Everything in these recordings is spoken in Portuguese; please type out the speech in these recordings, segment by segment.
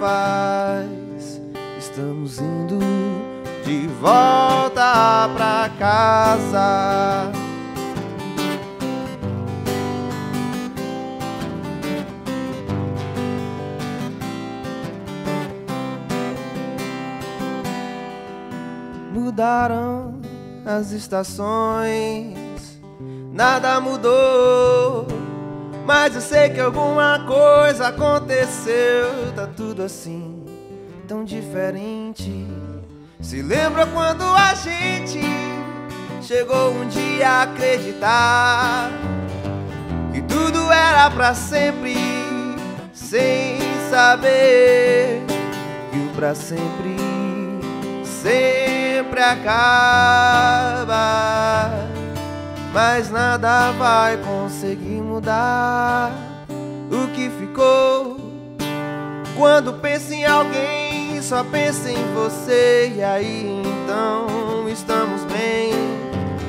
faz. Estamos indo de volta pra casa. Mudaram as estações, nada mudou. Mas eu sei que alguma coisa aconteceu. Tá tudo assim, tão diferente. Se lembra quando a gente chegou um dia a acreditar que tudo era pra sempre, sem saber que o pra sempre sempre acaba. Mas nada vai conseguir mudar o que ficou. Quando pensa em alguém, só pensa em você. E aí então estamos bem,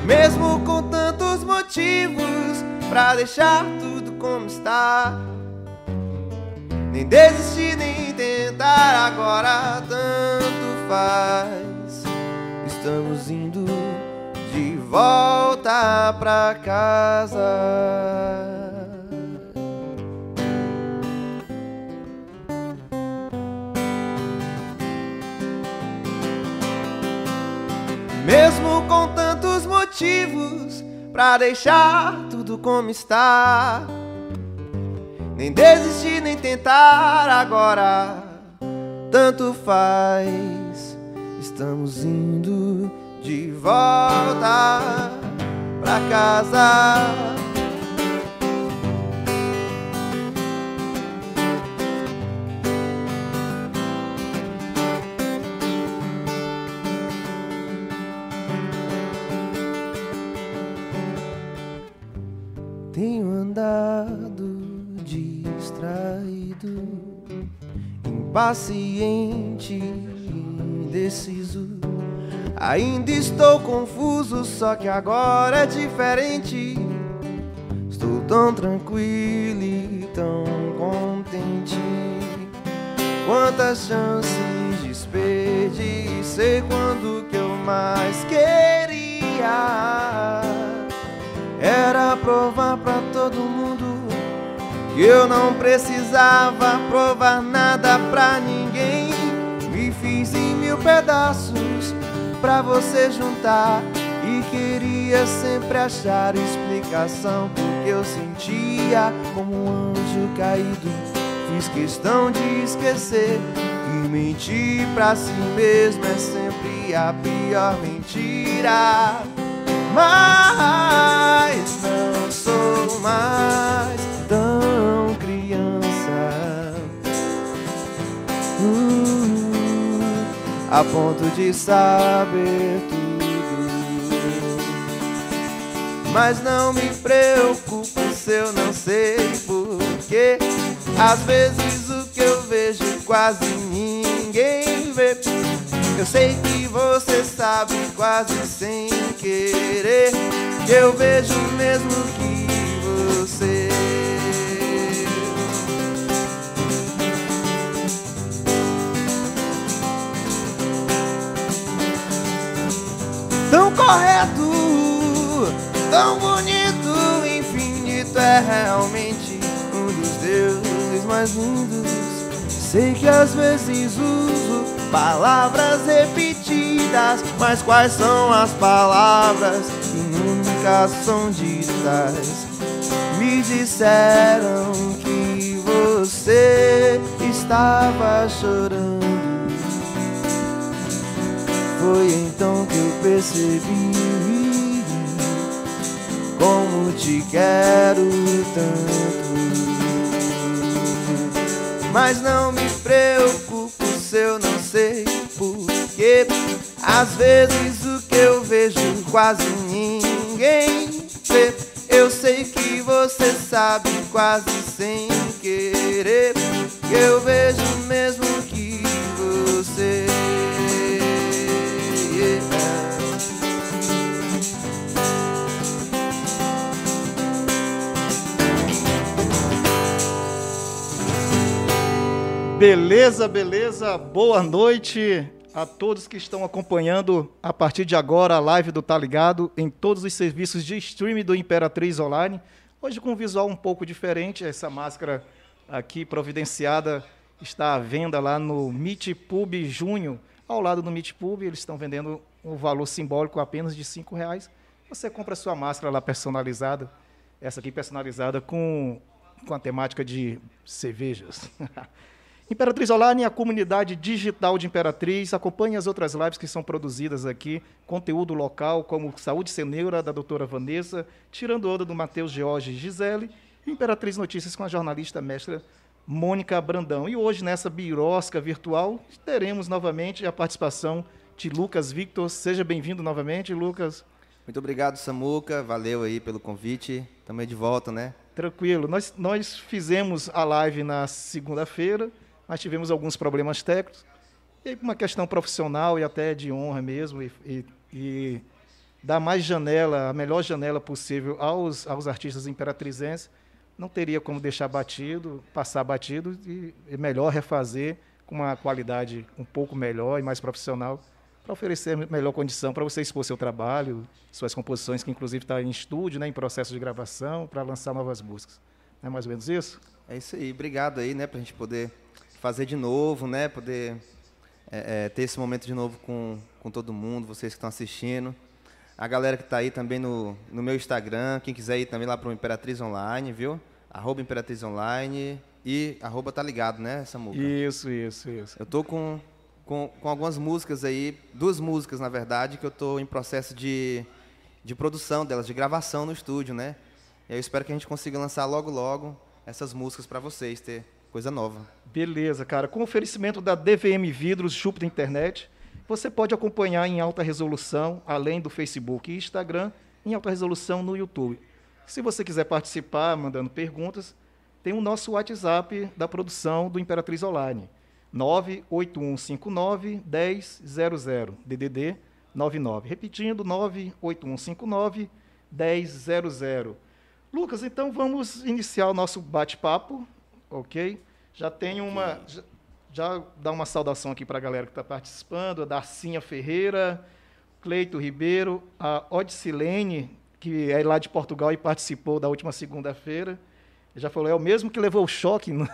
mesmo com tantos motivos pra deixar tudo como está. Nem desistir, nem tentar agora, tanto faz. Estamos indo volta pra casa. Mesmo com tantos motivos pra deixar tudo como está. Nem desistir, nem tentar agora. Tanto faz. Estamos indo de volta pra casa. Tenho andado distraído, impaciente, indeciso. Ainda estou confuso, só que agora é diferente. Estou tão tranquilo e tão contente. Quantas chances desperdicei quando que eu mais queria era provar pra todo mundo que eu não precisava provar nada pra ninguém. Me fiz em mil pedaços pra você juntar e queria sempre achar explicação porque eu sentia como um anjo caído. Fiz questão de esquecer que mentir pra si mesmo é sempre a pior mentira. Mas não sou mais a ponto de saber tudo. Mas não me preocupo se eu não sei porque às vezes o que eu vejo quase ninguém vê. Eu sei que você sabe quase sem querer que eu vejo mesmo que você. Tão correto, tão bonito, infinito é realmente um dos deuses mais lindos. Sei que às vezes uso palavras repetidas, mas quais são as palavras que nunca são ditas? Me disseram que você estava chorando. Foi então que eu percebi como te quero tanto. Mas não me preocupo se eu não sei porquê. Às vezes o que eu vejo quase ninguém vê. Eu sei que você sabe quase sem querer. Que eu vejo mesmo Beleza, beleza. Boa noite a todos que estão acompanhando a partir de agora a live do Tá Ligado em todos os serviços de streaming do Imperatriz Online. Hoje com um visual um pouco diferente, essa máscara aqui providenciada está à venda lá no Meet Pub Junho. Ao lado do Meet Pub, eles estão vendendo um valor simbólico apenas de R$ reais. Você compra sua máscara lá personalizada, essa aqui personalizada com, com a temática de cervejas. Imperatriz Online, a comunidade digital de Imperatriz. Acompanhe as outras lives que são produzidas aqui. Conteúdo local, como Saúde Ceneura, da doutora Vanessa, Tirando Onda, do Matheus George Gisele. E Imperatriz Notícias com a jornalista mestra Mônica Brandão. E hoje, nessa birosca virtual, teremos novamente a participação de Lucas Victor. Seja bem-vindo novamente, Lucas. Muito obrigado, Samuca. Valeu aí pelo convite. Também de volta, né? Tranquilo. Nós, nós fizemos a live na segunda-feira mas tivemos alguns problemas técnicos. E uma questão profissional e até de honra mesmo, e, e, e dar mais janela, a melhor janela possível aos, aos artistas imperatrizenses, não teria como deixar batido, passar batido, e é melhor refazer com uma qualidade um pouco melhor e mais profissional, para oferecer melhor condição para você expor seu trabalho, suas composições, que inclusive está em estúdio, né, em processo de gravação, para lançar novas músicas. Não é mais ou menos isso? É isso aí. Obrigado aí, né, para a gente poder fazer de novo, né? Poder é, é, ter esse momento de novo com, com todo mundo, vocês que estão assistindo. A galera que está aí também no, no meu Instagram, quem quiser ir também lá para o Imperatriz Online, viu? Arroba Imperatriz Online e arroba tá ligado, né, Samuca? Isso, isso, isso. Eu tô com, com, com algumas músicas aí, duas músicas, na verdade, que eu tô em processo de, de produção delas, de gravação no estúdio, né? E eu espero que a gente consiga lançar logo, logo essas músicas para vocês, ter coisa nova. Beleza, cara. Com oferecimento da DVM Vidros Júpiter Internet, você pode acompanhar em alta resolução, além do Facebook e Instagram, em alta resolução no YouTube. Se você quiser participar mandando perguntas, tem o nosso WhatsApp da produção do Imperatriz Online. 98159 1000, DDD 99. Repetindo, 98159 1000. Lucas, então vamos iniciar o nosso bate-papo ok? Já tem uma. Já, já dá uma saudação aqui para a galera que está participando, a Darcinha Ferreira, Cleito Ribeiro, a Odicilene, que é lá de Portugal e participou da última segunda-feira. Já falou, é o mesmo que levou o choque. No...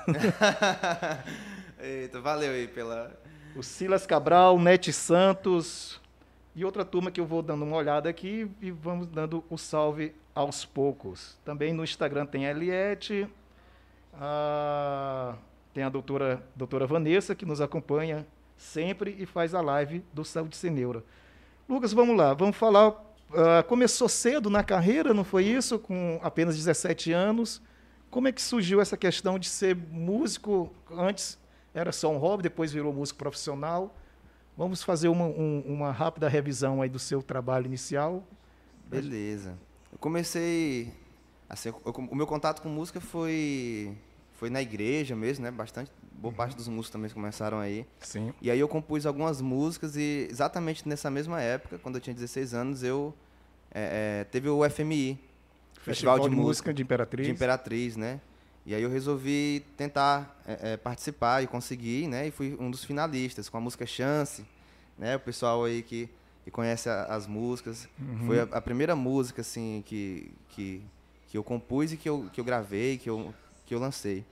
Eita, valeu aí pela. O Silas Cabral, Nete Santos e outra turma que eu vou dando uma olhada aqui e vamos dando o salve aos poucos. Também no Instagram tem Eliette, ah, tem a doutora, doutora Vanessa, que nos acompanha sempre e faz a live do Saúde Cineura. Lucas, vamos lá, vamos falar. Uh, começou cedo na carreira, não foi isso? Com apenas 17 anos. Como é que surgiu essa questão de ser músico? Antes era só um hobby, depois virou músico profissional. Vamos fazer uma, um, uma rápida revisão aí do seu trabalho inicial. Beleza. Eu comecei. Assim, eu, o meu contato com música foi foi na igreja mesmo, né? Bastante, boa parte dos músicos também começaram aí. Sim. E aí eu compus algumas músicas e exatamente nessa mesma época, quando eu tinha 16 anos, eu é, é, teve o FMI, Festival, Festival de, de, Música de Imperatriz. De Imperatriz, né? E aí eu resolvi tentar é, é, participar e conseguir, né? E fui um dos finalistas com a música Chance, né? O pessoal aí que, que conhece a, as músicas. Uhum. Foi a, a, primeira música, assim, que, que, que eu compus e que eu, que eu gravei, que eu que eu lancei.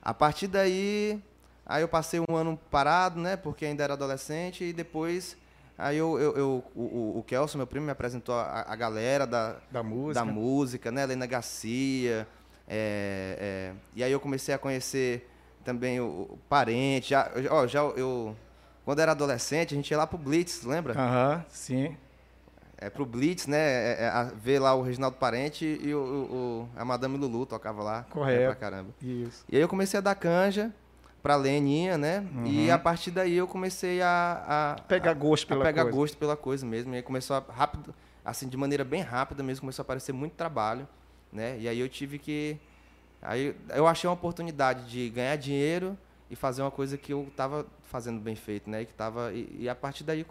A partir daí, aí eu passei um ano parado, né, porque ainda era adolescente, e depois aí eu, eu, eu o, o Kelson, meu primo, me apresentou a, a galera da, da música, da música né, Helena Garcia, é, é, e aí eu comecei a conhecer também o, o parente, já, ó, já eu, quando era adolescente, a gente ia lá pro Blitz, lembra? Aham, sim é, pro Blitz, né? É, é, ver lá o Reginaldo Parente e o, o, a Madame Lulu tocava lá. Correto. É pra caramba. Isso. E aí eu comecei a dar canja pra Leninha, né? Uhum. E a partir daí eu comecei a... a pegar gosto pela a pegar coisa. gosto pela coisa mesmo. E aí começou a, rápido, assim, de maneira bem rápida mesmo, começou a aparecer muito trabalho, né? E aí eu tive que... Aí eu achei uma oportunidade de ganhar dinheiro e fazer uma coisa que eu estava fazendo bem feito, né? E, que tava, e, e a partir daí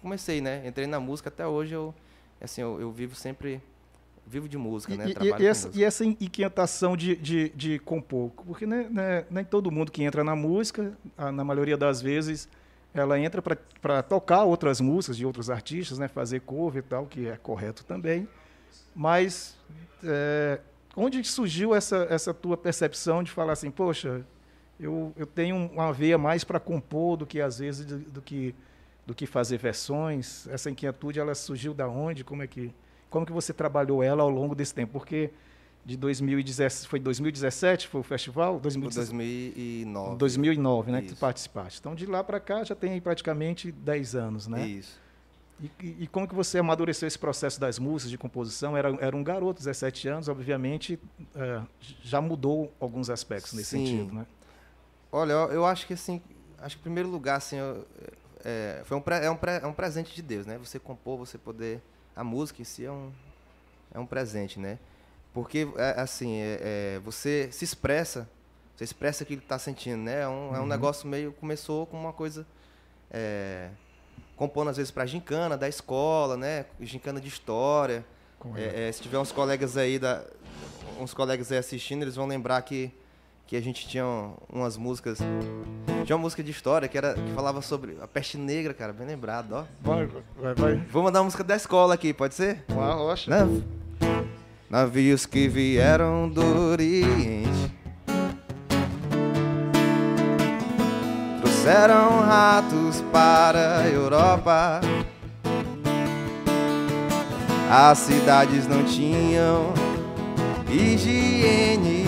comecei, né? Entrei na música, até hoje eu, assim, eu, eu vivo sempre vivo de música, e, né? E, e, essa, música. e essa inquietação de, de, de compor, porque né, né, nem todo mundo que entra na música, a- na maioria das vezes, ela entra para tocar outras músicas de outros artistas, né, fazer cover e tal, que é correto também. Mas é, onde surgiu essa, essa tua percepção de falar assim, poxa, eu, eu tenho uma veia mais para compor do que às vezes do, do que do que fazer versões? Essa inquietude ela surgiu da onde? Como é que como que você trabalhou ela ao longo desse tempo? Porque de 2017 foi 2017 foi o festival, Por 2017, 2009. 2009, né, que tu Isso. participaste. Então de lá para cá já tem praticamente 10 anos, né? Isso. E, e- e como que você amadureceu esse processo das músicas, de composição? Era, era um garoto, 17 anos, obviamente, eh, já mudou alguns aspectos nesse Sim. sentido, né? Olha, eu, acho que assim, acho que em primeiro lugar, assim, eu- é, foi um, é, um é um presente de Deus, né? Você compor, você poder. A música em si é um, é um presente, né? Porque, é, assim, é, é, você se expressa, você expressa aquilo que está sentindo, né? É um, é um Uhum. negócio meio. Começou com uma coisa. É, compondo às vezes para gincana da escola, né? Gincana de história. É, é, se tiver uns colegas aí da, uns colegas aí assistindo, eles vão lembrar que, que a gente tinha um- umas músicas. Tinha uma música de história que era que falava sobre a peste negra, cara, bem lembrado, ó. Vai, vai, vai. Vou mandar a música da escola aqui, pode ser? Uma rocha. Nav- Navios que vieram do Oriente trouxeram ratos para a Europa. As cidades não tinham higiene.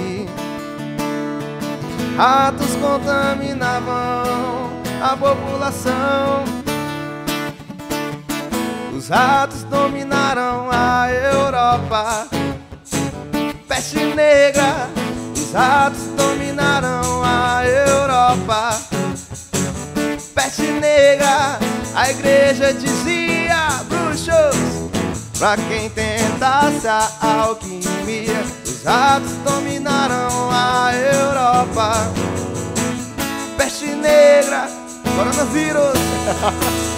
Ratos contaminavam a população. Os ratos dominaram a Europa. Peste negra, os ratos dominaram a Europa. Peste negra, a igreja dizia: bruxos, pra quem tentasse a alquimia. Os ratos dominaram a Europa. Peste negra, coronavírus.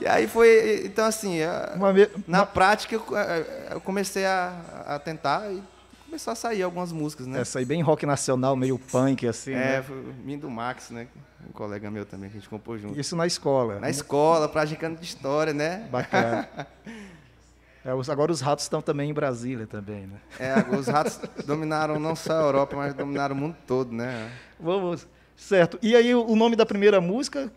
E aí foi, então assim, Uma na uma- prática eu, eh, eu comecei a, a tentar e começou a sair algumas músicas, né? Essa aí bem rock nacional, meio punk, assim, É, né? Mindo do Max, né? Um colega meu também, que a gente compôs junto. Isso na escola. Na escola, pra gincana de história, né? Bacana. É, os- agora os ratos estão também em Brasília também, né? É, os ratos dominaram não só a Europa, mas dominaram o mundo todo, né? Vamos. Certo. E aí o nome da primeira música?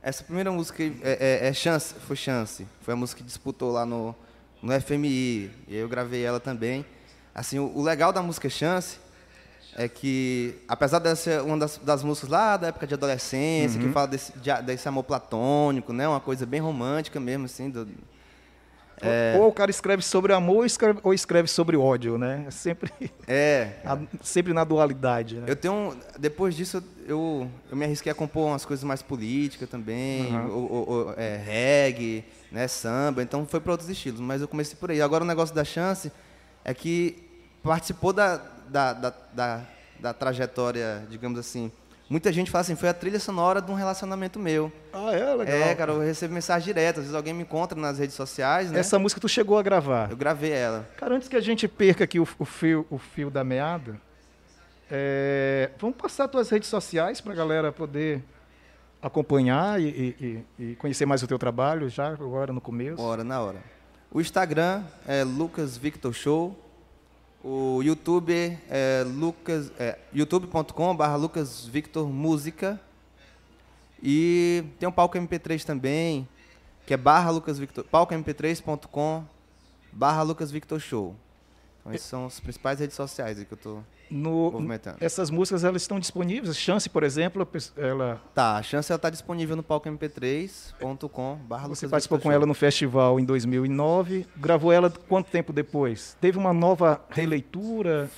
Essa primeira música é, é- é Chance, foi Chance. Foi a música que disputou lá no, no FMI. E aí eu gravei ela também. Assim, o, o legal da música Chance é que, apesar dessa ser uma das, das músicas lá da época de adolescência, que fala desse, de- desse amor platônico, né? Uma coisa bem romântica mesmo, assim. do- É. Ou o cara escreve sobre amor ou escreve, ou escreve sobre ódio, né? É sempre, é, a- sempre na dualidade, né? Eu tenho. Depois disso, eu, eu me arrisquei a compor umas coisas mais políticas também, Aham. o, o- o- é, reggae, né, samba, então foi para outros estilos, mas eu comecei por aí. Agora o negócio da chance é que participou da, da, da, da, da trajetória, digamos assim. Muita gente fala assim, foi a trilha sonora de um relacionamento meu. Ah, é? Legal. É, cara, eu recebo mensagem direta, às vezes alguém me encontra nas redes sociais, né? Essa música tu chegou a gravar. Eu gravei ela. Cara, antes que a gente perca aqui o, o fio, o fio da meada, é, vamos passar tuas redes sociais para a galera poder acompanhar e, e- e- conhecer mais o teu trabalho já agora no começo. Bora, na hora. O Instagram é Lucas Victor Show. O YouTube é Lucas é, youtube.com/barra Lucas Victor Música. E tem um palco MP3 também, que é barra Lucas Victor, palcomp3.com barra Lucas Victor Show. Essas são as principais redes sociais que eu No- movimentando. essas músicas elas estão disponíveis. Chance, por exemplo, ela, Tá, a chance ela tá disponível no palcomp3.com barra você participou com ela no festival em 2009. Gravou ela quanto tempo depois? Teve uma nova releitura?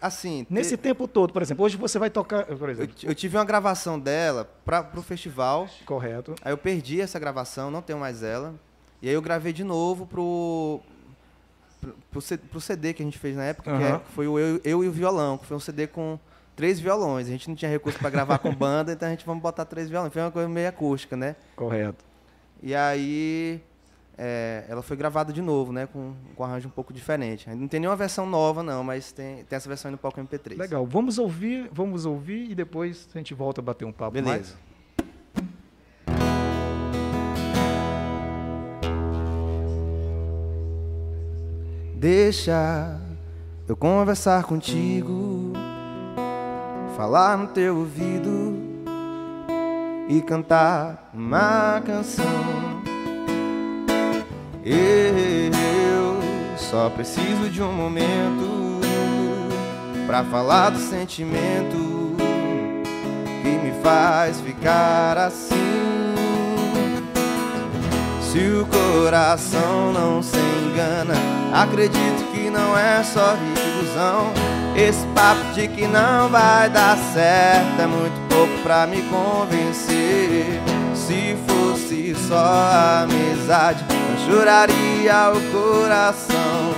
Assim, Nesse te- tempo todo, por exemplo, hoje você vai tocar, por eu, exemplo, eu tive uma gravação dela para pro festival. correto? Aí eu perdi essa gravação, não tenho mais ela. E aí eu gravei de novo pro, pro, CD que a gente fez na época, que, é- que foi o eu, eu e o Violão, que foi um CD com três violões. A gente não tinha recurso para gravar com banda, então a gente vamos botar três violões. Foi uma coisa meio acústica, né? Correto. E aí é, ela foi gravada de novo, né? Com, com um arranjo um pouco diferente. Não tem nenhuma versão nova, não, mas tem, tem essa versão aí no palco MP3. Legal. Vamos ouvir, vamos ouvir e depois a gente volta a bater um papo Beleza. mais. Deixa eu conversar contigo, falar no teu ouvido e cantar uma canção. Eu só preciso de um momento pra falar do sentimento que me faz ficar assim. Se o coração não se engana, acredito que não é só ilusão. Esse papo de que não vai dar certo é muito pouco pra me convencer. Se fosse só amizade, não choraria o coração.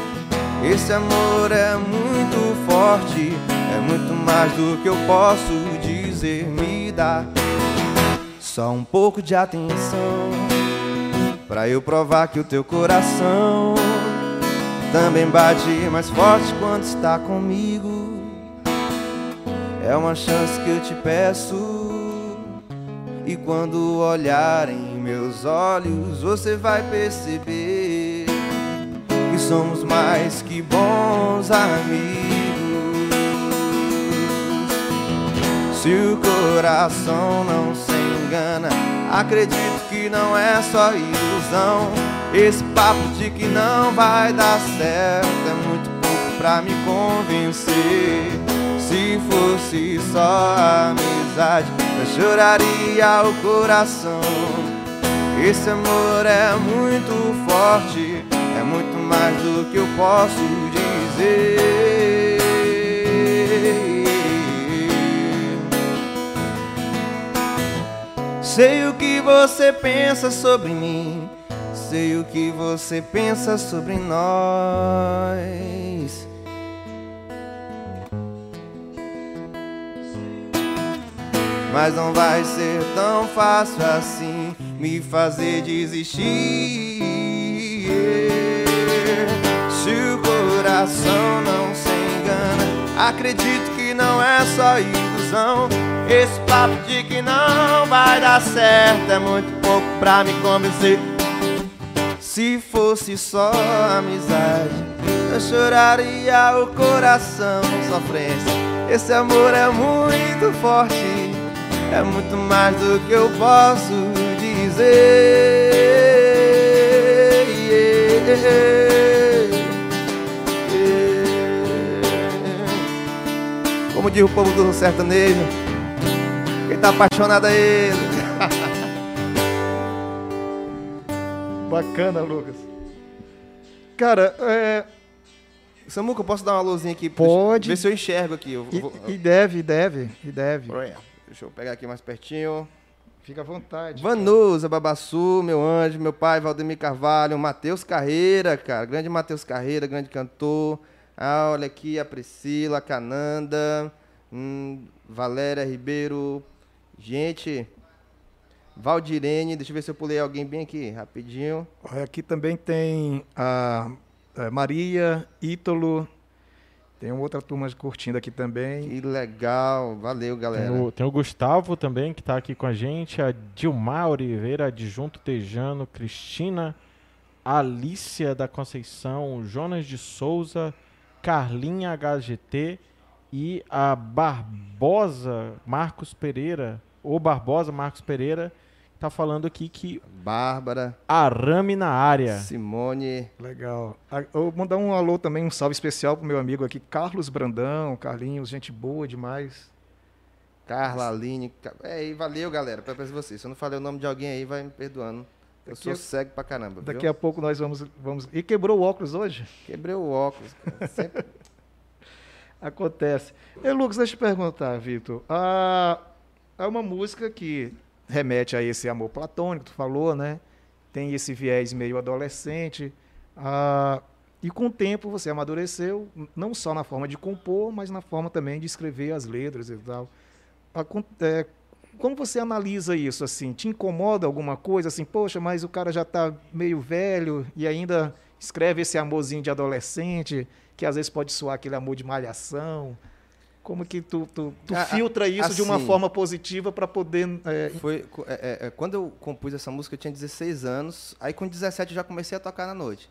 Esse amor é muito forte, é muito mais do que eu posso dizer. Me dá só um pouco de atenção. Pra eu provar que o teu coração também bate mais forte quando está comigo. É uma chance que eu te peço. E quando olhar em meus olhos, você vai perceber que somos mais que bons amigos. Se o coração não se engana, acredito que não é só ilusão. Esse papo de que não vai dar certo é muito pouco pra me convencer. Se fosse só amizade, eu choraria o coração. Esse amor é muito forte, é muito mais do que eu posso dizer. Sei o que você pensa sobre mim, sei o que você pensa sobre nós. Mas não vai ser tão fácil assim me fazer desistir. Se o coração não se engana, acredito que não é só ilusão. Esse papo de que não vai dar certo é muito pouco pra me convencer. Se fosse só amizade, eu choraria o coração sofrência. Esse amor é muito forte, é muito mais do que eu posso dizer. Como diz o povo do sertanejo, quem tá apaixonado é ele. Bacana, Lucas. Cara, é, Samuca, eu posso dar uma luzinha aqui? Pode. Ver se eu enxergo aqui. Eu e, vou- e deve, e deve, e deve. Deixa eu pegar aqui mais pertinho. Fica à vontade. Vanusa, Babassu, meu anjo, meu pai, Valdemir Carvalho, Matheus Carreira, cara. Grande Matheus Carreira, grande cantor. Ah, olha aqui a Priscila, a Cananda, hum, Valéria Ribeiro. Gente, Valdirene, deixa eu ver se eu pulei alguém bem aqui, rapidinho. Aqui também tem a, a Maria, Ítalo. Tem uma outra turma curtindo aqui também. Que legal, valeu, Tem galera. o, tem o Gustavo também, que está aqui com a gente, a Dilmar Oliveira, Adjunto Tejano, Cristina, Alícia da Conceição, Jonas de Souza, Carlinha HGT e a Barbosa Marcos Pereira, ou Barbosa Marcos Pereira, tá falando aqui que Bárbara, arame na área. Simone, Legal. Ah, Eu vou mandar um alô também, um salve especial pro meu amigo aqui, Carlos Brandão, Carlinhos, gente boa demais. Carla, Aline. É, e valeu, galera. Pra vocês. Se eu não falei o nome de alguém aí, vai me perdoando. Eu Daqui sou a- cego pra caramba. Daqui viu? a pouco nós vamos, vamos. E quebrou o óculos hoje? Quebrei o óculos. Sempre... Acontece. E, Lucas, deixa eu te perguntar, Vitor. Ah, é uma música que remete a esse amor platônico, tu falou, né? Tem esse viés meio adolescente. Ah, e com o tempo você amadureceu, não só na forma de compor, mas na forma também de escrever as letras e tal. É, como você analisa isso assim? Te incomoda alguma coisa assim? Poxa, mas o cara já está meio velho e ainda escreve esse amorzinho de adolescente, que às vezes pode soar aquele amor de malhação. Como que tu, tu, tu Ah, filtra isso de uma assim, forma positiva para poder. é, Foi, é, é, é, quando eu compus essa música, eu tinha 16 anos. Aí com 17 eu já comecei a tocar na noite.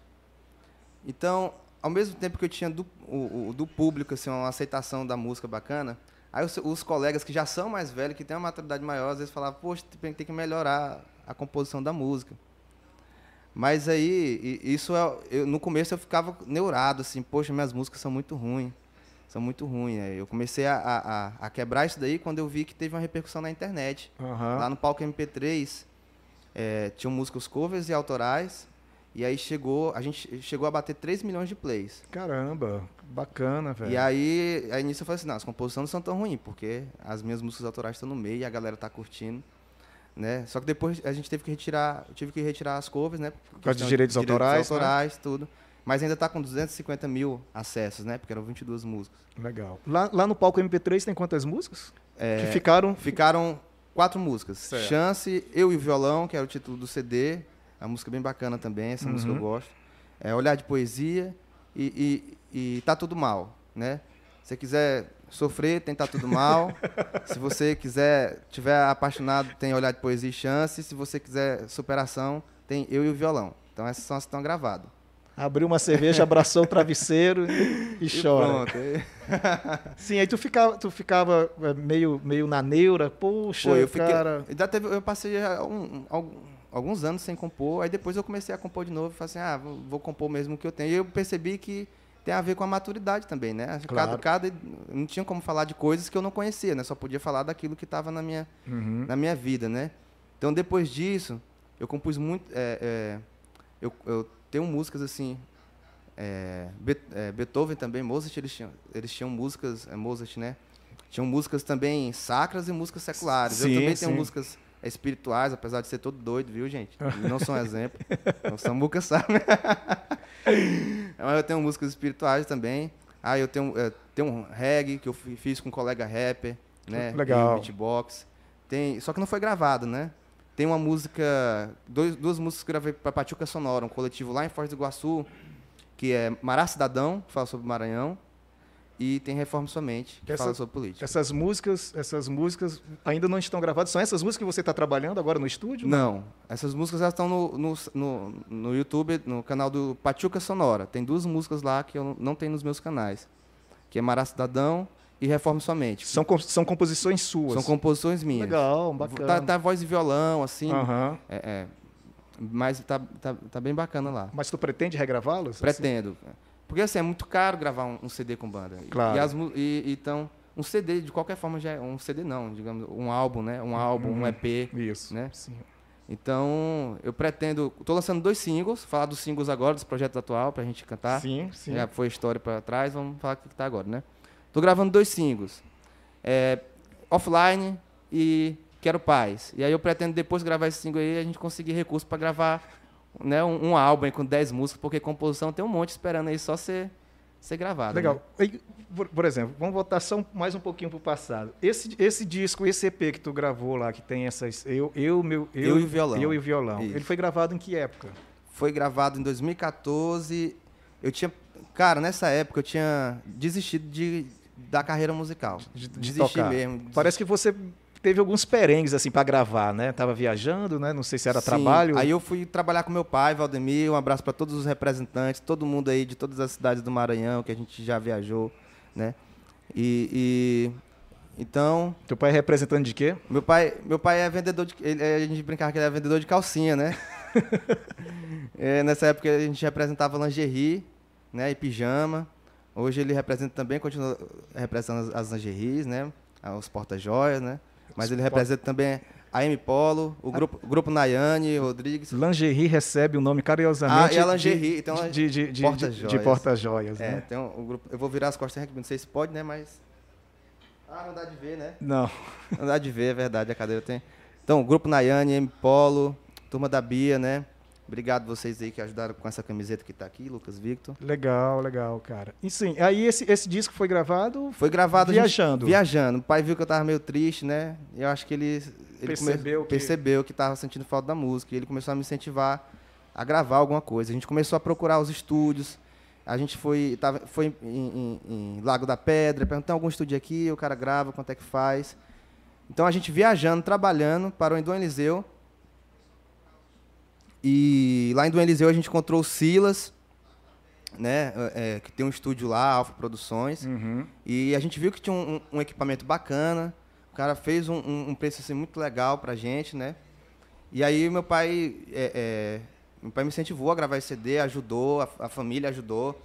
Então, ao mesmo tempo que eu tinha do, o, o- do público assim, uma aceitação da música bacana, aí os, os colegas que já são mais velhos, que têm uma maturidade maior, às vezes falavam, poxa, tem, tem que melhorar a composição da música. Mas aí, isso é- eu, no começo eu ficava neurado, assim, poxa, minhas músicas são muito ruins. São muito ruins. Aí eu comecei a, a, a- quebrar isso daí quando eu vi que teve uma repercussão na internet. aham. Lá no palco MP3, é, tinham músicas covers e autorais. E aí chegou, a gente chegou a bater 3 milhões de plays. Caramba, bacana, velho. E aí, aí nisso eu falei assim, não, as composições não são tão ruins, porque as minhas músicas autorais estão no meio e a galera tá curtindo. Né? Só que depois a gente teve que retirar, tive que retirar as covers, né? por causa de direitos autorais, né? autorais, tudo. Mas ainda tá com 250 mil acessos, né? Porque eram 22 músicas. Legal. Lá, lá no palco MP3 tem quantas músicas? É, que ficaram. Ficaram quatro músicas. Certo. Chance, Eu e o Violão, que era o título do CD. A música bem bacana também, essa música eu Uhum. gosto. É, Olhar de Poesia e, e, e Tá Tudo Mal, né? Se você quiser sofrer, tem Tá Tudo Mal. Se você quiser, tiver apaixonado, tem Olhar de Poesia e Chance. Se você quiser superação, tem Eu e o Violão. Então essas são as que estão gravadas. Abriu uma cerveja, abraçou o travesseiro e, e chora. pronto. E- Sim, aí tu ficava, tu ficava é, meio, meio na neura, poxa, Foi, eu fiquei. cara. ainda teve- eu passei já um- alguns anos sem compor, aí depois eu comecei a compor de novo e falei assim, ah, vou, vou compor mesmo o que eu tenho. E eu percebi que tem a ver com a maturidade também, né? Claro. Cada, cada, não tinha como falar de coisas que eu não conhecia, né? Só podia falar daquilo que estava na minha, Uhum. na minha vida, né? Então depois disso, eu compus muito. é, é, eu, eu tenho músicas assim. é, é, Beethoven também, Mozart, eles tinham, eles tinham músicas, é, Mozart, né? Tinham músicas também sacras e músicas seculares. Sim, eu também sim. tenho músicas espirituais, apesar de ser todo doido, viu, gente? Não sou um exemplo. O Samuca sabe. Mas eu tenho músicas espirituais também. Ah, eu tenho, é, tenho um reggae que eu fi- fiz com um colega rapper, né? Legal. Tem beatbox. Tem, só que não foi gravado, né? Tem uma música, dois, duas músicas que gravei para Pachuca Sonora, um coletivo lá em Foz do Iguaçu, que é Mará Cidadão, que fala sobre o Maranhão, e tem Reforma Somente, que fala sobre política. Essas músicas, essas músicas ainda não estão gravadas. São essas músicas que você está trabalhando agora no estúdio? Não, essas músicas elas estão no, no, no, no YouTube, no canal do Pachuca Sonora. Tem duas músicas lá que eu não tenho nos meus canais, que é Mará Cidadão e Reforma Somente. São, são composições suas. São composições minhas. Legal, bacana. Tá, tá voz e violão, assim. Aham. É, é. mas tá, tá, tá bem bacana lá. Mas tu pretende regravá-los? Pretendo. Porque assim, é muito caro gravar um, um CD com banda. Claro. E, as e- então, um CD, de qualquer forma, já é um CD não, digamos, um álbum, né? Um álbum, um EP. Assim? Isso. Né? Sim. Então, eu pretendo. Estou lançando dois singles, falar dos singles agora, dos projetos atual, pra gente cantar. Sim, sim. Já foi história para trás, vamos falar o que tá agora, né? Tô gravando dois singles. É, offline e Quero Paz. E aí eu pretendo depois gravar esse single aí a gente conseguir recurso para gravar né, um, um álbum com 10 músicas, porque composição tem um monte esperando aí só ser, ser gravado. Legal. né? Aí, por, por exemplo, vamos voltar só um- mais um pouquinho para o passado. Esse, esse disco, esse EP que tu gravou lá, que tem essas. Eu, eu, meu, Eu e o violão. Eu e o violão. Isso. Ele foi gravado em que época? Foi gravado em 2014. Eu tinha. Cara, nessa época eu tinha desistido de, da carreira musical. De, de Desisti tocar. mesmo. Parece que você teve alguns perengues assim para gravar, né? Tava viajando, né? Não sei se era Sim, trabalho. Aí eu fui trabalhar com meu pai, Valdemir. Um abraço para todos os representantes, todo mundo aí de todas as cidades do Maranhão que a gente já viajou, né? E, e- então, Teu pai é representante de quê? meu pai, meu pai é vendedor de, ele, a gente brincava que ele é vendedor de calcinha, né? É, nessa época a gente representava lingerie, né, e pijama. Hoje ele representa também, continua representando as, lingeries, né, os porta-joias, né? Mas ele representa também a M Polo, o grupo, o grupo Nayane, Rodrigues. Lingerie recebe o nome Ah, carinhosamente e a lingerie, então de, de, de, porta-joias. de porta-joias, É, né? tem um, um grupo. Eu vou virar as costas não sei se pode, né? Mas. Ah, não dá de ver, né? Não. Não dá de ver, é verdade, a cadeira tem. Então, o grupo Nayane, M Polo, turma da Bia, né? Obrigado vocês aí que ajudaram com essa camiseta que tá aqui, Lucas Victor. Legal, legal, cara. E sim, aí esse, esse disco foi gravado Foi gravado a gente- viajando. viajando. O pai viu que eu tava meio triste, né? E eu acho que ele, ele Percebeu come- que- percebeu que tava sentindo falta da música. E ele começou a me incentivar a gravar alguma coisa. A gente começou a procurar os estúdios. A gente foi, tava, foi em, em- em Lago da Pedra, perguntou algum estúdio aqui, o cara grava, quanto é que faz. Então a gente viajando, trabalhando, parou em Dom Eliseu. E lá em Dom Eliseu a gente encontrou o Silas, né? é, que tem um estúdio lá, Alfa Produções. Uhum. E a gente viu que tinha um, um- um equipamento bacana. O cara fez um, um- um preço assim, muito legal pra gente, né? E aí meu pai, é, é, meu pai me incentivou a gravar esse CD, ajudou, a, a família ajudou.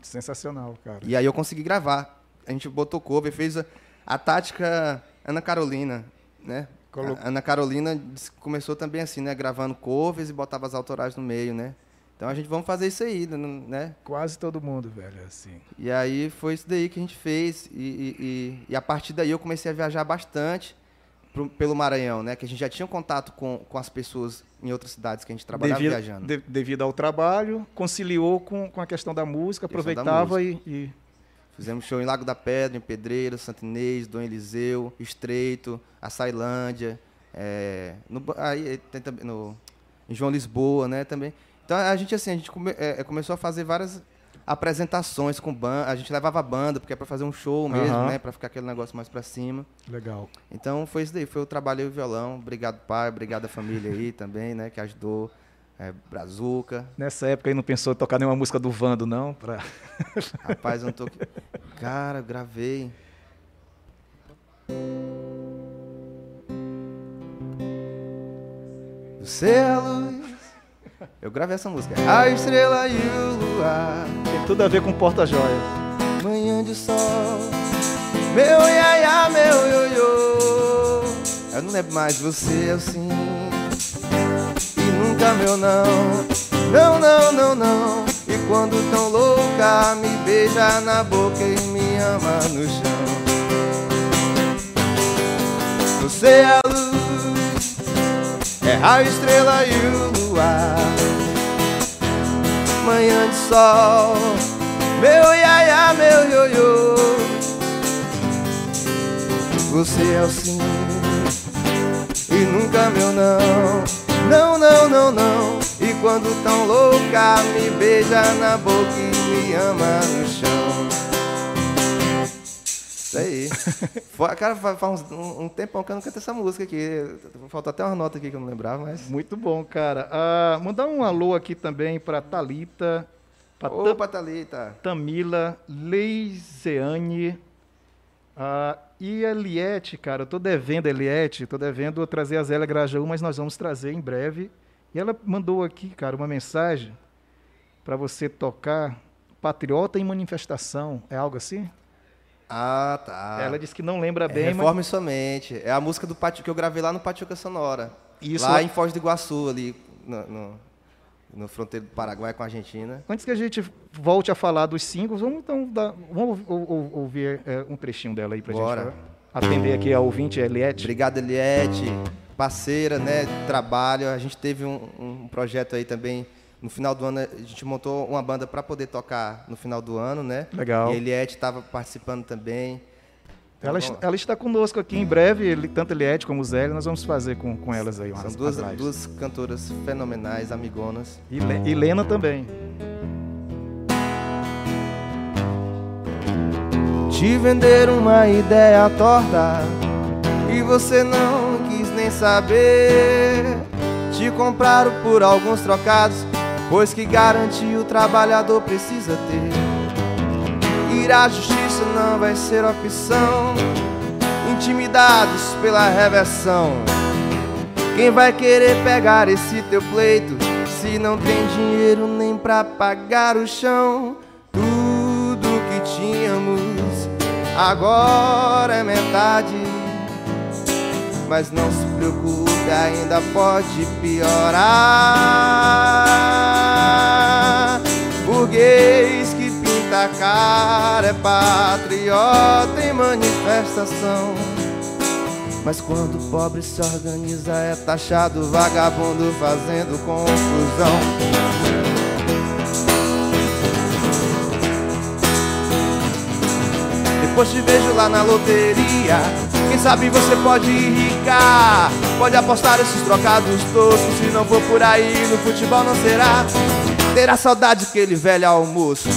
Sensacional, cara. E aí eu consegui gravar. A gente botou cover, fez a, a tática Ana Carolina, né? Colo- A Ana Carolina começou também assim, né? Gravando covers e botava as autorais no meio, né? Então a gente vamos fazer isso aí, né? Quase todo mundo, velho, assim. E aí foi isso daí que a gente fez. E, e- e- a partir daí eu comecei a viajar bastante pro- pelo Maranhão, né? Que a gente já tinha contato com, com as pessoas em outras cidades que a gente trabalhava devido, viajando. de- devido ao trabalho, conciliou com, com a questão da música, Questão da aproveitava e, e- Fizemos show em Lago da Pedra, em Pedreira, Santo Inês, Dom Eliseu, Estreito, Açailândia, é, no, aí tem também no, em João Lisboa, né, também. Então a gente assim, a gente come- é, começou a fazer várias apresentações com banda, a gente levava banda porque é para fazer um show mesmo, Aham. né, para ficar aquele negócio mais para cima. Legal. Então foi isso daí, foi o trabalho e o violão. Obrigado pai, obrigado a família aí também, né, que ajudou, é, Brazuca. Nessa época aí não pensou em tocar nenhuma música do Vando, não? Pra... Rapaz, eu não tô. Cara, eu gravei. Você é a luz. Eu gravei essa música. A estrela e o luar. Tem tudo a ver com porta-joias. Manhã de sol. Meu iaia, meu ioiô. Eu não lembro mais. Você é o meu não. Não, não, não, não. E quando tão louca, me beija na boca e me ama no chão. Você é a luz, é a estrela e o luar. Manhã de sol, meu iaia, meu ioiô. Você é o sim e nunca meu não. Não, não, não, não. E quando tão louca, me beija na boca e me ama no chão. Isso aí. Cara, faz um, tempão que eu não canto essa música aqui. Falta até uma nota aqui que eu não lembrava, mas. Muito bom, cara. Ah, mandar um alô aqui também para Talita, para Opa, Thalita. Tamila, Leiseane ah, e a Eliette, cara. Eu tô devendo a Eliette, tô devendo trazer a Zélia Grajaú, mas nós vamos trazer em breve. E ela mandou aqui, cara, uma mensagem para você tocar Patriota em Manifestação. É algo assim? Ah, tá. Ela disse que não lembra É bem, mas Reforme somente. É a música do Pati- que eu gravei lá no Pachuca Sonora. Isso lá é- em Foz do Iguaçu, ali no, no, no fronteiro do Paraguai com a Argentina. Antes que a gente volte a falar dos singles, vamos então dar, vamos ou- ou- ouvir é, um trechinho dela aí pra Bora. gente atender aqui a ouvinte Eliette. Obrigado, Eliette, parceira, né, de trabalho. A gente teve um, um projeto aí também. No final do ano, a gente montou uma banda para poder tocar no final do ano, né? Legal. E a Eliette estava participando também. Então, Ela, vamos- ela está conosco aqui em breve, ele- tanto Eliette como Zélia, nós vamos fazer com, com elas aí São duas, lives. duas cantoras fenomenais, amigonas. E, Le- e Lena também. Te vender uma ideia torta e você não quis nem saber. Te compraram por alguns trocados, pois que garantia o trabalhador precisa ter. Ir à justiça não vai ser opção, intimidados pela reversão. Quem vai querer pegar esse teu pleito se não tem dinheiro nem pra pagar o chão? Tudo que tínhamos agora é metade. Mas não se preocupe, ainda pode piorar. Burguês a cara é patriota em manifestação. Mas quando o pobre se organiza é taxado vagabundo fazendo confusão. Depois te vejo lá na loteria. Quem sabe você pode ricar. Pode apostar esses trocados todos. Se não for por aí, no futebol não será. Terá saudade daquele velho almoço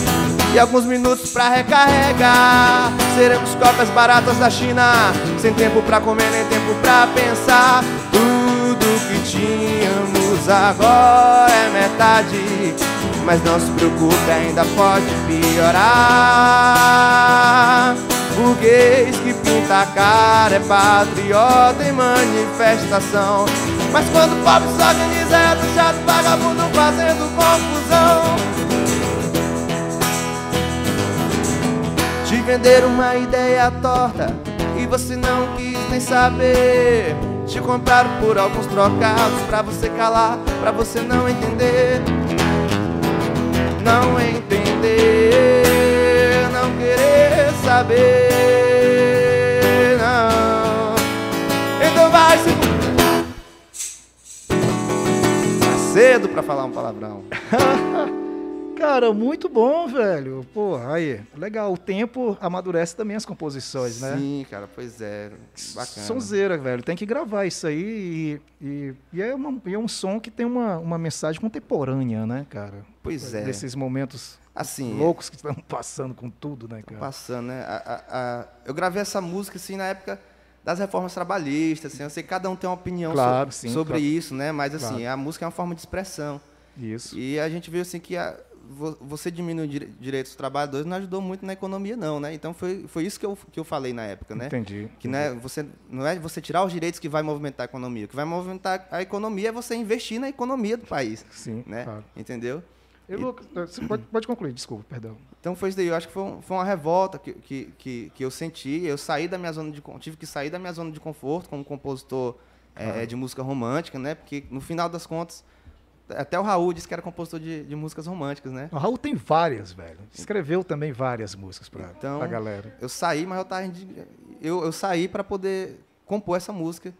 e alguns minutos pra recarregar. Seremos cópias baratas da China, sem tempo pra comer nem tempo pra pensar. Tudo que tínhamos agora é metade, mas não se preocupe, ainda pode piorar. Burguês que pinta a cara é patriota em manifestação. Mas quando o pobre se organiza é do chato vagabundo fazendo confusão. Te vender uma ideia torta e você não quis nem saber. Te compraram por alguns trocados pra você calar, pra você não entender. Não entender, não querer saber. Não. Então vai se. Tá cedo pra falar um palavrão. Cara, muito bom, velho. Pô, aí, legal. O tempo amadurece também as composições, né? Sim, cara, pois é. Bacana. Sonzeira, velho. Tem que gravar isso aí. E, e, e é, uma- e é um som que tem uma, uma mensagem contemporânea, né, cara? Pois é. Desses momentos Assim, loucos que estão passando com tudo, né, cara? passando, né? A- a- a- eu gravei essa música assim na época das reformas trabalhistas, assim, eu sei que cada um tem uma opinião Claro, so- sim, sobre claro. isso, né? Mas assim, Claro. a música é uma forma de expressão. Isso. E a gente viu assim que a- você diminuir direitos dos trabalhadores não ajudou muito na economia não, né? Então foi, foi isso que eu, que eu falei na época, né? Entendi. Que né, você, não é você tirar os direitos que vai movimentar a economia. O que vai movimentar a economia é você investir na economia do país, Sim, né? claro. Entendeu? E, Lucas, você pode, pode concluir, desculpa, perdão. Então foi isso daí, eu acho que foi, um- foi uma revolta que, que, que, que eu senti. Eu saí da minha zona de tive que sair da minha zona de conforto como compositor eh, de música romântica, né? Porque no final das contas, até o Raul disse que era compositor de, de músicas românticas, né? O Raul tem várias, velho. Escreveu também várias músicas pra, Então- pra galera. Eu saí, mas eu tava eu, eu saí para poder compor essa música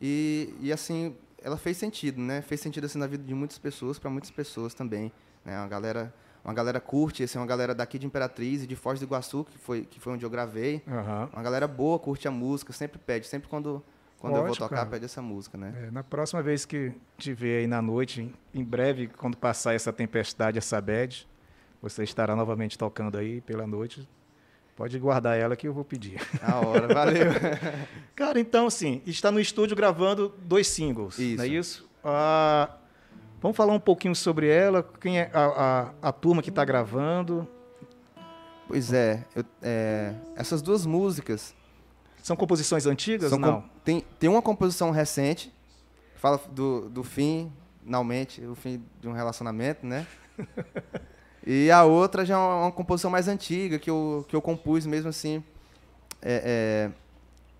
e, e assim ela fez sentido, né? Fez sentido assim na vida de muitas pessoas, para muitas pessoas também, né? Uma galera, uma galera curte, assim, uma galera daqui de Imperatriz e de Foz do Iguaçu, que foi que foi onde eu gravei. Aham. Uma galera boa, curte a música, sempre pede, sempre quando quando eu vou tocar cara. pede essa música, né? É, na próxima vez que te ver aí na noite, em- em breve, quando passar essa tempestade, essa bad, você estará novamente tocando aí pela noite. Pode guardar ela que eu vou pedir. A hora, valeu. Cara, então, assim, está no estúdio gravando dois singles, Isso. não é isso? Ah, vamos falar um pouquinho sobre ela, quem é a, a, a turma que está gravando. pois é, eu- é, essas duas músicas São composições antigas? São não. com- tem, tem uma composição recente, que fala do, do fim, finalmente, o fim de um relacionamento, né? e a outra já é uma, composição mais antiga, que eu, que eu compus mesmo assim. É, é,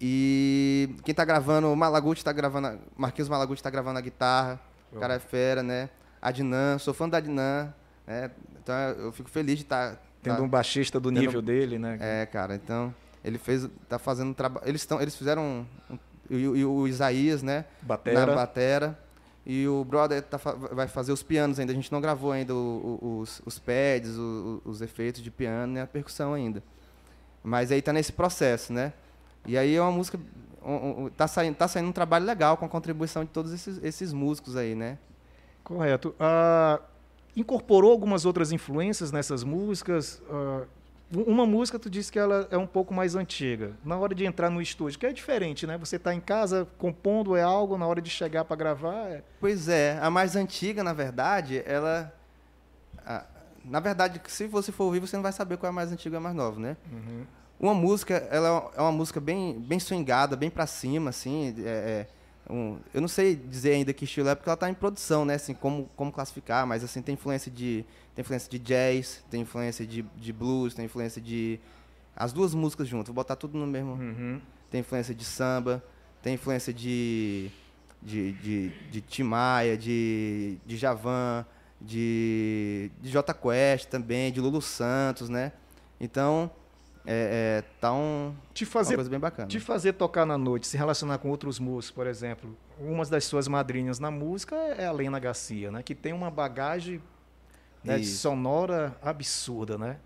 e quem tá gravando, o Malaguti tá gravando, Marquinhos Malaguti tá gravando a guitarra, o cara é fera, né? A Dinan, sou fã da Dinan, né? Então eu fico feliz de estar... Tendo um baixista do Tendo- nível dele, né? É, cara, então ele fez, tá fazendo trabalho. Eles estão, eles fizeram um, e, o- Isaías, né? Batera. Na batera. E o brother tá vai fazer os pianos ainda. A gente não gravou ainda o- o- os, os pads, o- os efeitos de piano nem a percussão ainda. Mas aí tá nesse processo, né? E aí é uma música. um- um- tá, saindo, tá saindo um trabalho legal com a contribuição de todos esses, esses músicos aí, né? Correto. Ah, incorporou algumas outras influências nessas músicas? Ah, u- uma música, tu disse que ela é um pouco mais antiga. Na hora de entrar no estúdio, que é diferente, né? Você está em casa compondo é algo, na hora de chegar para gravar é... Pois é, a mais antiga, na verdade, ela. a- na verdade, se você for ouvir, você não vai saber qual é a mais antiga e a mais nova, né? Uma música, ela é uma música bem, bem swingada, bem pra cima, assim. é- é um- eu não sei dizer ainda que estilo é, porque ela tá em produção, né? Assim, como, como classificar, mas assim, tem influência de, tem influência de jazz, tem influência de, de blues, tem influência de. As duas músicas juntas, vou botar tudo no mesmo tem influência de samba, tem influência de de, de, de Tim Maia, de, de Javan, de, de J Quest também, de Lulu Santos, né? Então, é, é, tá um, Te uma fazer, coisa bem bacana. te fazer tocar na noite, se relacionar com outros músicos, por exemplo. Uma das suas madrinhas na música é a Lena Garcia, né? Que tem uma bagagem né, sonora absurda, né?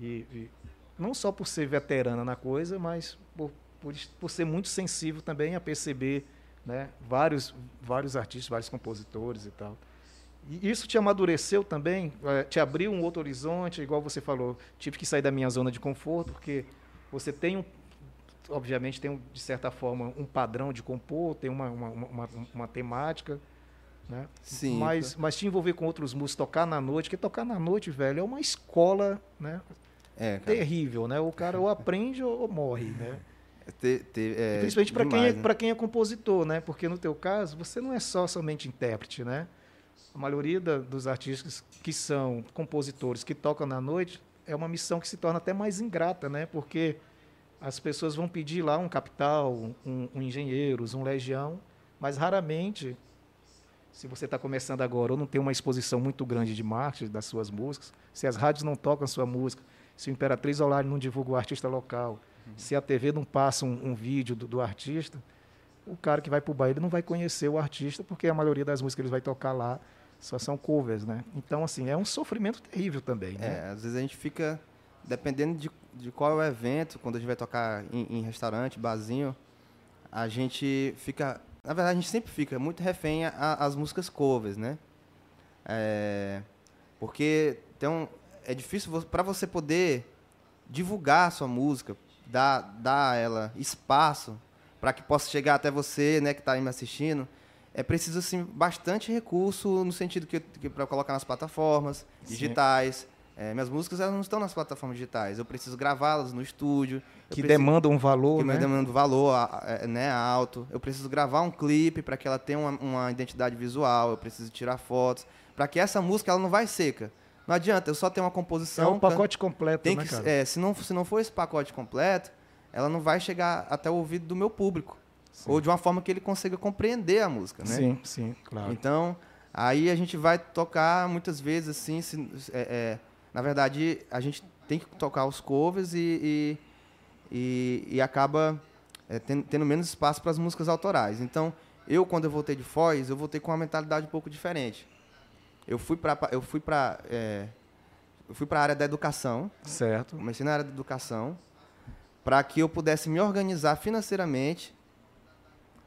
E, e não só por ser veterana na coisa, mas por, por, por ser muito sensível também a perceber né, vários, vários artistas, vários compositores e tal. E isso te amadureceu também? eh, te abriu um outro horizonte? Igual você falou, tive que sair da minha zona de conforto, porque você tem um. Obviamente, tem, de certa forma, um padrão de compor, tem uma, uma, uma- uma temática. Né? Sim. Mas, mas te envolver com outros músicos, tocar na noite, porque tocar na noite, velho, é uma escola né, É, terrível, né? O cara ou aprende ou, morre, né? Ter- ter- é, Principalmente para quem, é, né? quem é compositor, né? Porque no teu caso, você não é só somente intérprete, né? A maioria da- dos artistas que são compositores, que tocam na noite, é uma missão que se torna até mais ingrata, né? Porque as pessoas vão pedir lá um capital, um, um engenheiros, um legião, mas raramente, se você está começando agora ou não tem uma exposição muito grande de marketing das suas músicas, se as rádios não tocam sua música, se o Imperatriz Online não divulga o artista local, se a TV não passa um, um vídeo do, do artista, o cara que vai para o baile não vai conhecer o artista, porque a maioria das músicas que ele vai tocar lá só são covers, né? Então, assim, é um sofrimento terrível também, né? É, às vezes a gente fica, dependendo de, de qual é o evento, quando a gente vai tocar em, em restaurante, barzinho, a gente fica. Na verdade, a gente sempre fica muito refém às músicas covers, né? É, porque um, é difícil para você poder divulgar a sua música, dar, dar ela espaço para que possa chegar até você, né, que está aí me assistindo. É preciso assim bastante recurso no sentido que, que para colocar nas plataformas Sim. É, minhas músicas elas não estão nas plataformas digitais. Eu preciso gravá-las no estúdio. que preciso- demanda um valor, que né? demanda valor a- a- né, alto. Eu preciso gravar um clipe para que ela tenha uma, uma identidade visual. Eu preciso tirar fotos para que essa música ela não vai seca. Não adianta eu só ter uma É composição. o pacote completo, tem né, que, é, se não se não for esse pacote completo, ela não vai chegar até o ouvido do meu público Sim. ou de uma forma que ele consiga compreender a música, né? Sim, sim, claro. Então, aí a gente vai tocar muitas vezes assim, se- é, é, na verdade, a gente tem que tocar os covers e, e, e- e acaba é, tendo, tendo menos espaço para as músicas autorais. Então, eu quando eu voltei de Foz, eu voltei com uma mentalidade um pouco diferente. Eu fui para eu fui para eu fui para a área da educação, Certo. comecei na área da educação, para que eu pudesse me organizar financeiramente,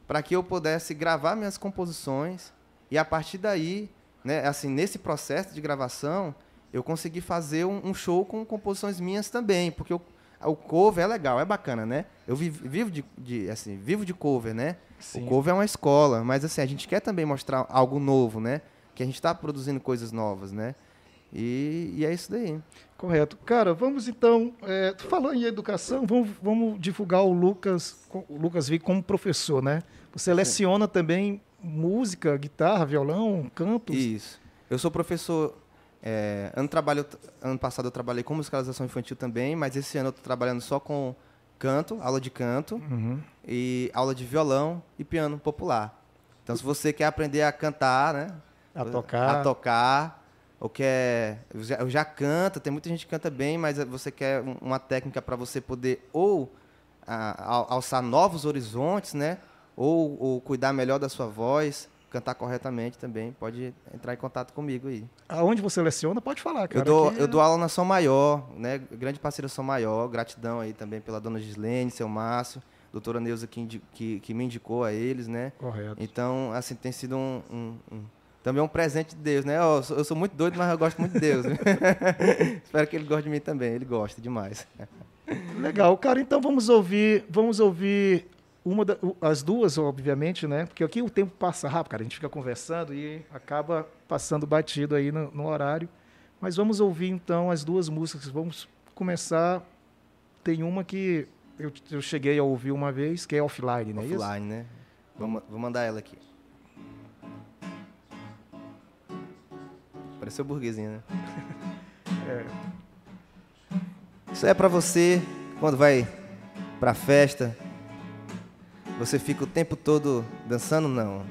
para que eu pudesse gravar minhas composições e a partir daí, né, assim, nesse processo de gravação, eu consegui fazer um, um show com composições minhas também, porque o, o cover é legal, é bacana, né? Eu vi- vivo de, de, assim, vivo de cover, né? Sim. O cover é uma escola, mas assim, a gente quer também mostrar algo novo, né? Que a gente está produzindo coisas novas, né? E, e é isso daí. Correto. Cara, vamos então. É, tu falou em educação, vamos, vamos divulgar o Lucas, o Lucas Vick como professor, né? Você leciona também música, guitarra, violão, cantos. Isso. Eu sou professor. É, ano, trabalho, ano passado eu trabalhei com musicalização infantil também, mas esse ano eu estou trabalhando só com canto, aula de canto, Uhum. e aula de violão e piano popular. Então, se você quer aprender a cantar, né? A tocar. A tocar, ou quer. Eu já, eu já canto, tem muita gente que canta bem, mas você quer um- uma técnica para você poder ou ah, al- alçar novos horizontes, né? Ou, ou cuidar melhor da sua voz, cantar corretamente também, pode entrar em contato comigo aí. Aonde você leciona, pode falar, cara. Eu dou, Aqui eu dou aula na São Maior, né? Grande parceira São Maior. Gratidão aí também pela dona Gislene, seu Márcio, doutora Neuza que, que, que me indicou a eles, né? Correto. Então, assim, tem sido um, um- um- também um presente de Deus, né? Eu sou, eu sou muito doido, mas eu gosto muito de Deus. Espero que ele goste de mim também. Ele gosta demais. Legal, cara. Então vamos ouvir, vamos ouvir uma da- as duas, obviamente, né? Porque aqui o tempo passa rápido, cara. A gente fica conversando e acaba passando batido aí no, no horário. Mas vamos ouvir então as duas músicas. Vamos começar. Tem uma que eu, eu cheguei a ouvir uma vez, que é offline, não é isso? Offline, né? Vou, vou mandar ela aqui. Pareceu burguesinha, né? Isso é pra você quando vai pra festa. Você fica o tempo todo dançando, não.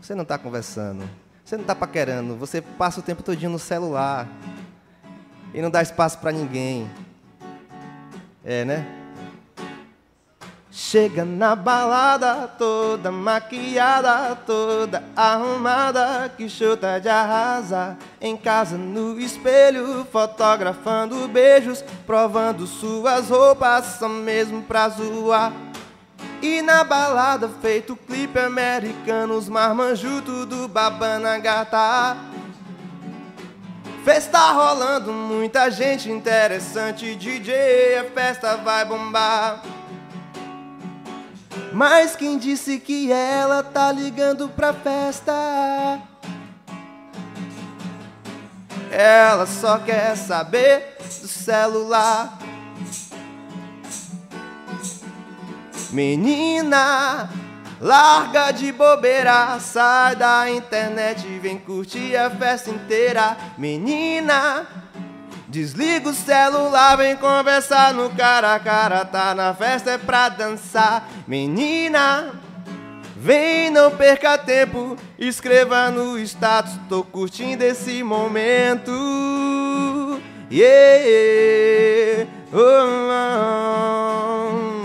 Você não tá conversando. Você não tá paquerando. Você passa o tempo todinho no celular. E não dá espaço pra ninguém. É, né? Chega na balada toda maquiada, toda arrumada, que chuta de arrasar. Em casa no espelho, fotografando beijos, provando suas roupas, só mesmo pra zoar. E na balada, feito clipe americano, os marmanjos tudo babando a gata. Festa rolando, muita gente interessante, DJ, a festa vai bombar. Mas quem disse que ela tá ligando pra festa? Ela só quer saber do celular. Menina, larga de bobeira, sai da internet, vem curtir a festa inteira. Menina, Desliga o celular, vem conversar no cara a cara, tá na festa é pra dançar. Menina, vem, não perca tempo, escreva no status, tô curtindo esse momento. Yeah, oh, oh.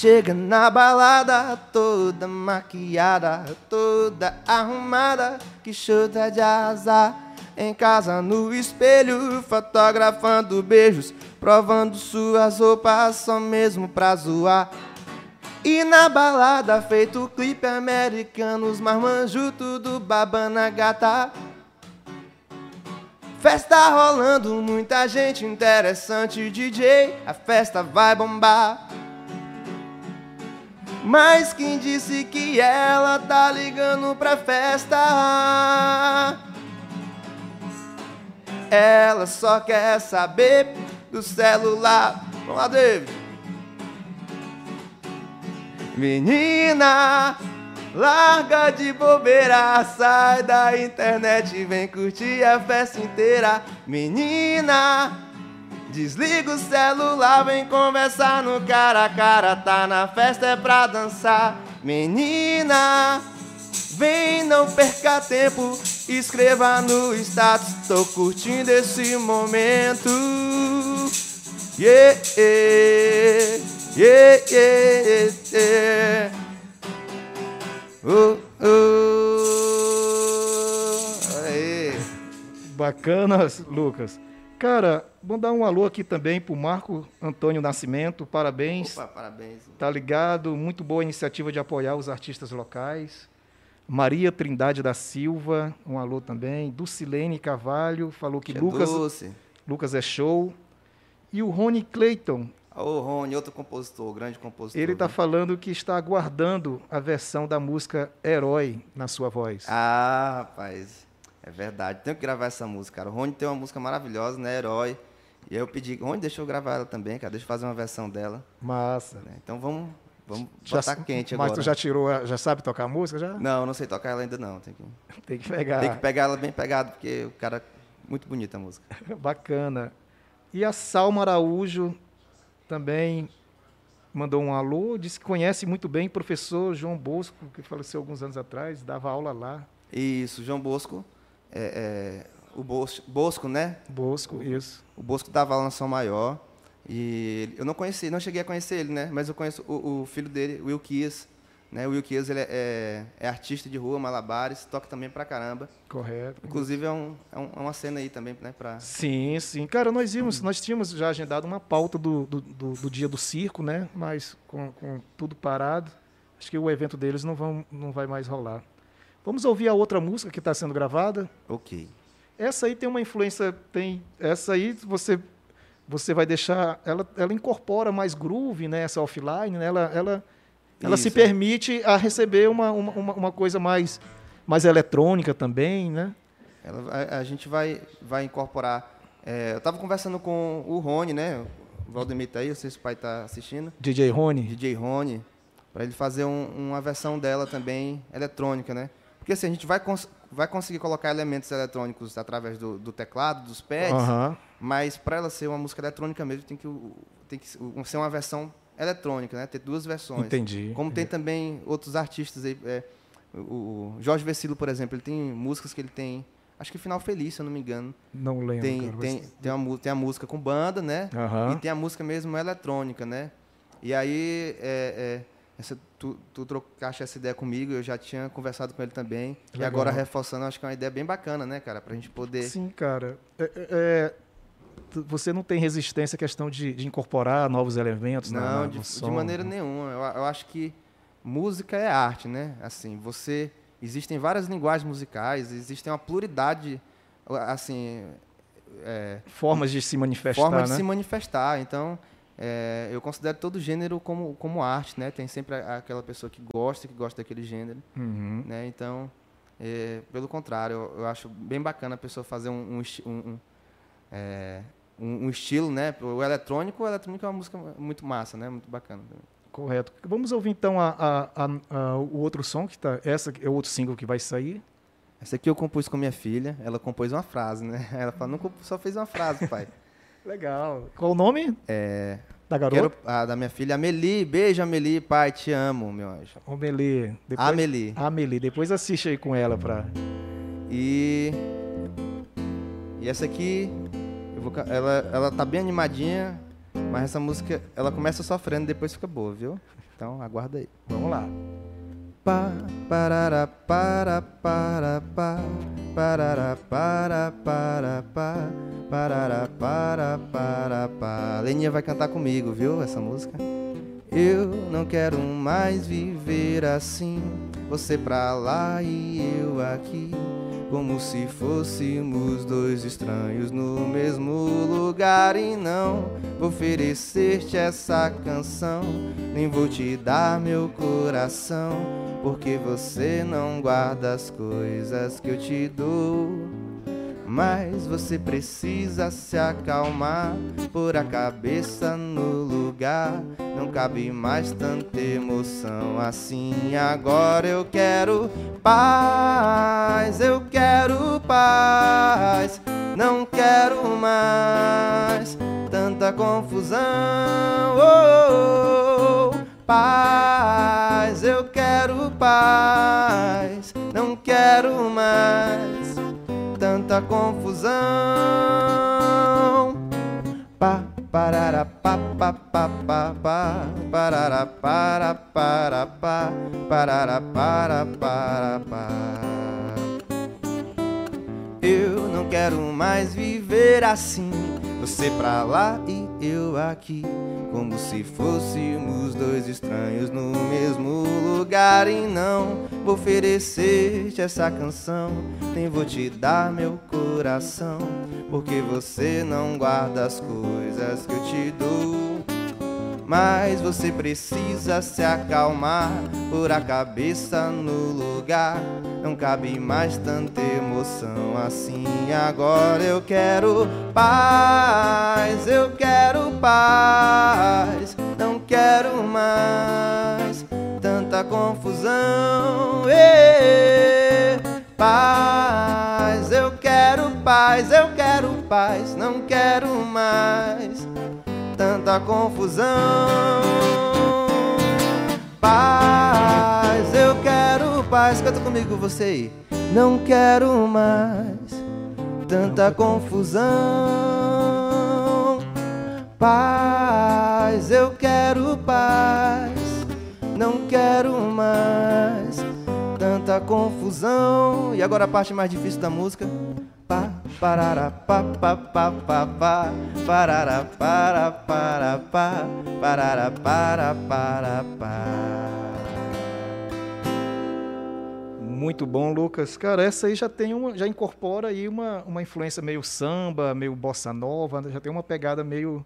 Chega na balada toda maquiada, toda arrumada, que chuta de azar. Em casa no espelho, fotografando beijos, provando suas roupas só mesmo pra zoar. E na balada, feito clipe americano, os marmanjos tudo babana gata. Festa rolando, muita gente interessante, DJ, a festa vai bombar. Mas quem disse que ela tá ligando pra festa? Ela só quer saber do celular. Vamos lá, David. Menina, larga de bobeira, sai da internet e vem curtir a festa inteira. Menina, desliga o celular, vem conversar no cara a cara, tá na festa é pra dançar. Menina, vem não perca tempo, escreva no status, tô curtindo esse momento. Yeah, yeah, yeah, yeah, yeah. Oh, oh. Aê. Bacana, Lucas. Cara, mandar um alô aqui também pro Marco Antônio Nascimento, parabéns. Opa, parabéns. Tá ligado? Muito boa iniciativa de apoiar os artistas locais. Maria Trindade da Silva, um alô também. Dulcilene Carvalho, falou que Que Lucas, doce. Lucas é show. E o Rony Clayton, Ô, Rony, outro compositor, grande compositor. ele está viu? falando que está aguardando a versão da música Herói na sua voz. Ah, rapaz, é verdade. Tenho que gravar essa música, cara. O Rony tem uma música maravilhosa, né? Herói. E aí eu pedi, Rony, deixa eu gravar ela também, cara. Deixa eu fazer uma versão dela. Massa. né? Então vamos, vamos Já- botar quente mas agora. tu já tirou, já sabe tocar a música já? Não, não sei tocar ela ainda não. Tem que, Tem que pegar. tem que pegar ela bem pegada, porque o cara... Muito bonita a música. Bacana. E a Salma Araújo também mandou um alô, disse que conhece muito bem o professor João Bosco, que faleceu alguns anos atrás, dava aula lá. Isso, João Bosco. É, é, o Bos- Bosco, né? Bosco, isso. O Bosco dava aula na São Maior. E eu não conheci, não cheguei a conhecer ele, né? Mas eu conheço o, o filho dele, o Will Kias. Né? O Will Kias, ele é, é- é artista de rua, malabares, toca também pra caramba. Correto. Inclusive é, um, é, um- é uma cena aí também, né? Pra... Sim, sim. Cara, nós vimos, nós tínhamos já agendado uma pauta do, do, do- do dia do circo, né? Mas com, com tudo parado, acho que o evento deles não, vão, não vai mais rolar. Vamos ouvir a outra música que está sendo gravada. Ok. Essa aí tem uma influência, tem essa aí você você vai deixar, ela, ela incorpora mais groove, né? Essa offline, né? Ela, ela, ela se Isso. permite a receber uma, uma, uma- coisa mais mais eletrônica também, né? Ela, a, a gente vai, vai incorporar. é, eu estava conversando com o Rony, né? O Valdemir tá aí, não sei se o pai está assistindo. DJ Rony. DJ Rony, para ele fazer um- uma versão dela também eletrônica, né? Porque assim, a gente vai, vai conseguir colocar elementos eletrônicos através do, do teclado, dos pads, mas para ela ser uma música eletrônica mesmo, tem que, tem que ser uma versão eletrônica, né? Ter duas versões. Entendi. Como tem também outros artistas aí, é, o Jorge Vecilo, por exemplo, ele tem músicas que ele tem acho que Final Feliz, se eu não me engano. Não lembro. Tem, cara, tem, tem, uma, tem a música com banda, né? E tem a música mesmo eletrônica, né? E aí, é, é, essa, tu, tu trocaste essa ideia comigo, eu já tinha conversado com ele também. E Legal. agora reforçando, acho que é uma ideia bem bacana, né, cara? Pra gente poder. Sim, cara. É, é, é, você não tem resistência à questão de, de incorporar novos elementos Não, na- de, no de som? maneira nenhuma. Eu, eu acho que música é arte, né? Assim, você existem várias linguagens musicais, existem uma pluralidade, assim, é, Formas de se manifestar, formas de né? se manifestar. Então, é, eu considero todo gênero como, como arte, né? Tem sempre a- aquela pessoa que gosta, que gosta daquele gênero, Uhum. né? Então, é, pelo contrário, eu, eu acho bem bacana a pessoa fazer um, um, um- um, é, um- um estilo, né? O eletrônico, o eletrônico é uma música muito massa, né? Muito bacana. também. Correto. Vamos ouvir então a- a- a- o outro som que tá. Essa é o outro single que vai sair. Essa aqui eu compus com minha filha, ela compôs uma frase, né? Ela falou, não comp- só fez uma frase, pai. Legal. Qual o nome É, da garota? quero, a da minha filha, Amelie, beijo Amelie, pai, te amo, meu anjo. Amelie. Depois... Amelie. Amelie. Depois assiste aí com ela pra. E e essa aqui eu vou ela ela tá bem animadinha, mas essa música ela começa sofrendo, depois fica boa, viu? Então aguarda aí. Vamos lá. Pá, parará, para, para, pá, parará, para, para, parará, para, para, pá. Leninha vai cantar comigo, viu, essa música? Eu não quero mais viver assim, você pra lá e eu aqui, como se fôssemos dois estranhos no mesmo lugar e não vou oferecer-te essa canção, nem vou te dar meu coração, porque você não guarda as coisas que eu te dou. Mas você precisa se acalmar, pôr a cabeça no lugar. Não cabe mais tanta emoção assim. Agora eu quero paz, eu quero paz. Não quero mais tanta confusão. Oh, oh, oh. Paz, eu quero paz. Não quero mais tanta confusão. Pá, parará, pá, pá, pá, pá, pá, parará, para, para, pá, parará, para, para, pá. Eu não quero mais viver assim, você pra lá e eu aqui, como se fôssemos dois estranhos no mesmo lugar e não vou oferecer-te essa canção, nem vou te dar meu coração, porque você não guarda as coisas que eu te dou. Mas você precisa se acalmar, pôr a cabeça no lugar. Não cabe mais tanta emoção assim. Agora eu quero paz, eu quero paz. Não quero mais tanta confusão. Paz, eu quero paz, eu quero paz. Não quero mais tanta confusão. Paz, eu quero paz. Canta comigo você aí. Não quero mais tanta confusão. Paz, eu quero paz. Não quero mais tanta confusão. E agora a parte mais difícil da música. Parará, pá, pá, pá, pá, parará, para, para, parará, para, para, pá. Muito bom, Lucas. Cara, essa aí já tem uma, já incorpora aí uma, uma influência meio samba, meio bossa nova, já tem uma pegada meio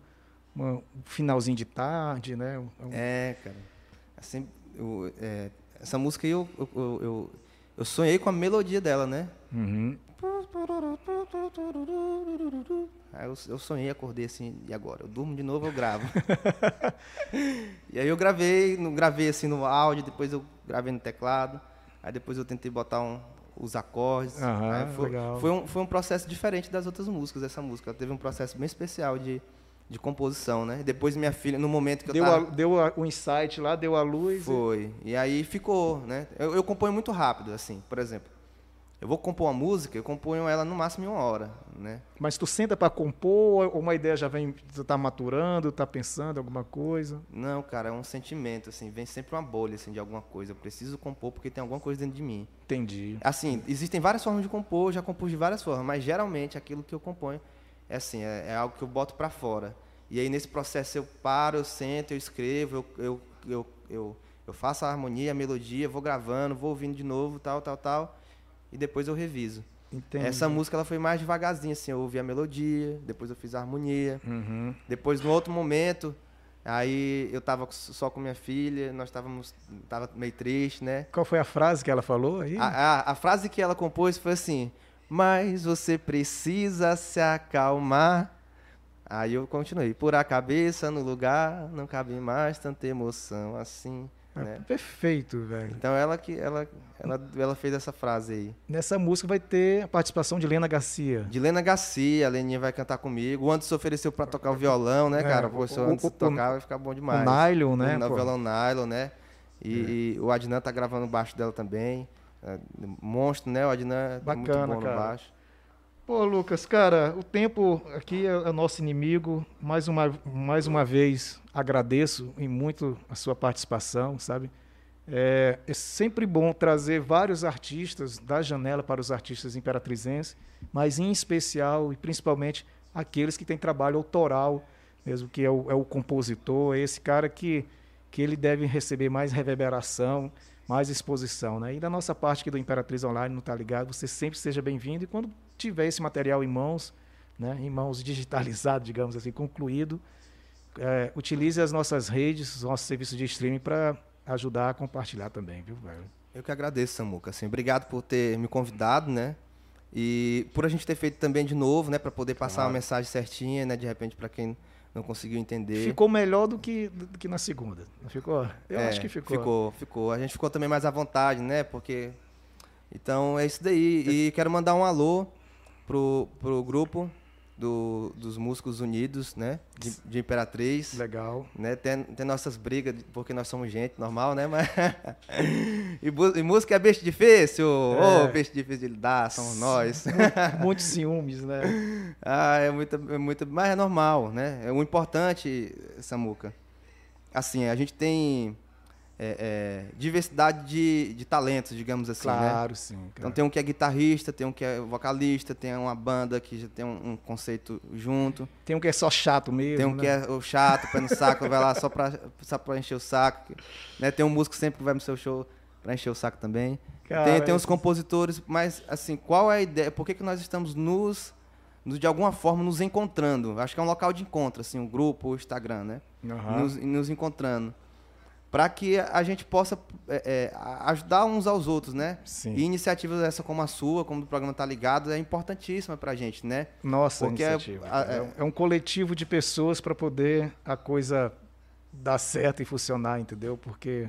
uma- um finalzinho de tarde, né? Um- É, cara. Assim, eu, é, essa música aí eu, eu, eu, eu- eu sonhei com a melodia dela, né? Uhum. Aí eu, eu sonhei, acordei assim, e agora? Eu durmo de novo, eu gravo. e aí eu gravei, no, gravei assim no áudio, depois eu gravei no teclado, aí depois eu tentei botar um- os acordes. Foi. Foi, um, foi um processo diferente das outras músicas, essa música. Ela teve um processo bem especial de, de composição, né? Depois minha filha, no momento que eu Deu, tava... a- deu a- o insight lá, deu a luz. e- Foi. E aí ficou, né? Eu, eu componho muito rápido, assim, por exemplo. Eu vou compor uma música, eu componho ela no máximo em uma hora, né? Mas tu senta para compor, ou uma ideia já vem, tu tá maturando, tá pensando alguma coisa? Não, cara, é um sentimento, assim, vem sempre uma bolha, assim, de alguma coisa. Eu preciso compor porque tem alguma coisa dentro de mim. Entendi. Assim, existem várias formas de compor, já compus de várias formas, mas geralmente aquilo que eu componho é assim, é, é algo que eu boto para fora. E aí nesse processo eu paro, eu sento, eu escrevo, eu, eu, eu, eu, eu faço a harmonia, a melodia, vou gravando, vou ouvindo de novo, tal, tal, tal e depois eu reviso. Entendi. Essa música ela foi mais devagarzinho, assim, eu ouvi a melodia, depois eu fiz a harmonia. Uhum. Depois, no outro momento, aí eu tava só com minha filha, nós estávamos tava meio triste, né? Qual foi a frase que ela falou aí? A, a, a frase que ela compôs foi assim: Mas você precisa se acalmar. Aí eu continuei. Por a cabeça no lugar, não cabe mais tanta emoção assim. É né? perfeito, velho. Então ela que ela, ela, ela fez essa frase aí. Nessa música vai ter a participação de Lena Garcia. De Lena Garcia, a Leninha vai cantar comigo. O Anderson ofereceu para tocar o violão, né, É, cara? Pô, se o Anderson tocar, vai ficar bom demais. O nylon, né? O violão nylon, né? E, e o Adnan tá gravando o baixo dela também. É, monstro, né? O Adnan é muito Bacana, bom cara. no baixo. Pô, Lucas, cara, o tempo aqui é, nosso inimigo. Mais uma, mais uma vez, agradeço em muito a sua participação, sabe? É, é sempre bom trazer vários artistas da janela para os artistas imperatrizenses, mas em especial e principalmente aqueles que têm trabalho autoral, mesmo que é o, é o compositor, é esse cara que, que ele deve receber mais reverberação, mais exposição. Né? E da nossa parte aqui do Imperatriz Online, não tá ligado? Você sempre seja bem-vindo e quando tiver esse material em mãos, né, em mãos digitalizado, digamos assim, concluído, é, utilize as nossas redes, os nossos serviços de streaming para ajudar a compartilhar também, viu, velho? Eu que agradeço, Samuca. Assim, obrigado por ter me convidado, né? E por a gente ter feito também de novo, né? Para poder passar Claro. uma mensagem certinha, né? De repente, para quem não conseguiu entender. Ficou melhor do que, do que na segunda, não ficou? Eu É, acho que ficou. Ficou, ficou. A gente ficou também mais à vontade, né? Porque. Então é isso daí. E quero mandar um alô pro, pro grupo do, dos Músicos Unidos, né? De, de Imperatriz. Legal. Né? Tem, tem nossas brigas, de- porque nós somos gente normal, né? Mas... e, e música é beijo difícil. Ô, É. beijo difícil de lidar, somos nós. Muitos ciúmes, né? Ah, é muito, é muito, mas é normal, né? É o importante, Samuca. Assim, a gente tem é, é, diversidade de, de talentos, digamos assim, né? Claro, sim. Então Cara. tem um que é guitarrista, tem um que é vocalista, tem uma banda que já tem um, um conceito junto, Tem um que é só chato mesmo. tem um né? que é o chato, pé no saco, vai lá só pra, só pra encher o saco, né? Tem um músico sempre que vai no seu show pra encher o saco também. Cara, tem, tem uns compositores, mas assim, qual é a ideia? Por que, que nós estamos nos, de alguma forma, nos encontrando? Acho que é um local de encontro, assim, o grupo, o Instagram, né? Aham. Nos, nos encontrando. Para que a gente possa é, é, a- ajudar uns aos outros, né? Sim. E iniciativas essa como a sua, como do programa Tá Ligado, é importantíssima pra gente, né? Nossa, Porque é- iniciativa. a- É, um- é um coletivo de pessoas para poder a coisa dar certo e funcionar, entendeu? Porque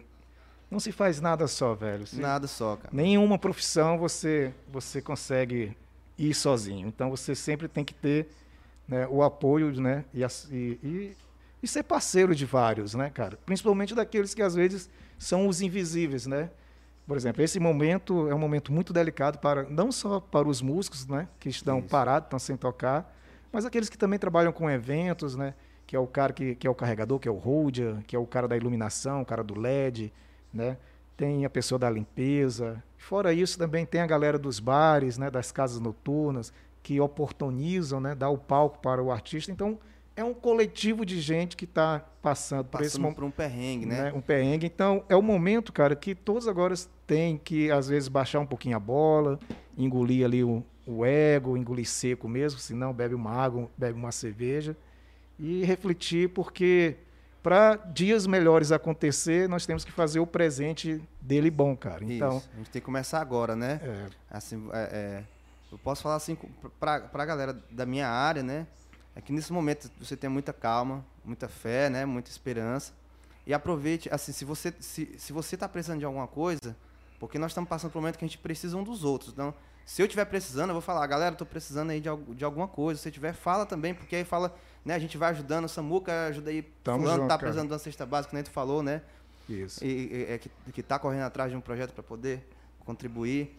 não se faz nada só, velho. Se- Nada só, cara. Nenhuma profissão você você consegue ir sozinho. Então você sempre tem que ter né, o apoio, né? E, e- e- ser parceiro de vários, né, cara? Principalmente daqueles que às vezes são os invisíveis, né? Por exemplo, esse momento é um momento muito delicado para não só para os músicos, né, que estão Isso. parados, estão sem tocar, mas aqueles que também trabalham com eventos, né, que é o cara que, que é o carregador, que é o holder, que é o cara da iluminação, o cara do LED, né? Tem a pessoa da limpeza. Fora isso, também tem a galera dos bares, né, das casas noturnas, que oportunizam, né, dar o palco para o artista. Então, é um coletivo de gente que está passando, por esse Passando momento por um perrengue, né? né, um perrengue. Então, é o momento, cara, que todos agora têm que, às vezes, baixar um pouquinho a bola, engolir ali o, o ego, engolir seco mesmo, senão bebe uma água, bebe uma cerveja, e refletir, porque para dias melhores acontecer, nós temos que fazer o presente dele bom, cara. Então, Isso. A gente tem que começar agora, né? é, Assim, é, é, eu posso falar assim para a galera da minha área, né? É que nesse momento você tem muita calma, muita fé, né? Muita esperança. E aproveite, assim, se você se, se você está precisando de alguma coisa, porque nós estamos passando por um momento que a gente precisa um dos outros. Então, se eu estiver precisando, eu vou falar, galera, estou precisando aí de, de alguma coisa. Se tiver, fala também, porque aí fala, né? A gente vai ajudando, o Samuca ajuda aí, Tamo fulano junto, tá cara. precisando de uma cesta básica, que nem tu falou, né? isso. e, e- é que, que tá correndo atrás de um projeto para poder contribuir.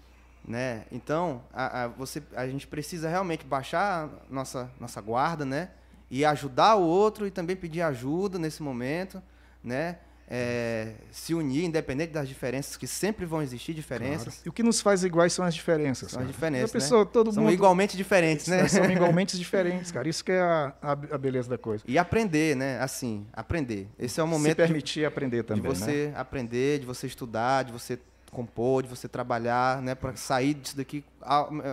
Né? Então, a, a, você, a gente precisa realmente baixar nossa, nossa guarda, né? E ajudar o outro e também pedir ajuda nesse momento, né? É, se unir, independente das diferenças, que sempre vão existir diferenças. Claro. E o que nos faz iguais são as diferenças. São as diferenças. Pessoa, né? todo são mundo... igualmente diferentes, né? São igualmente diferentes, cara. Isso que é a, a, a, beleza da coisa. E aprender, né? Assim, aprender. Esse é o momento. Se permitir de, aprender também. De você né? aprender, de você estudar, de você compor, de você trabalhar, né, para sair disso daqui.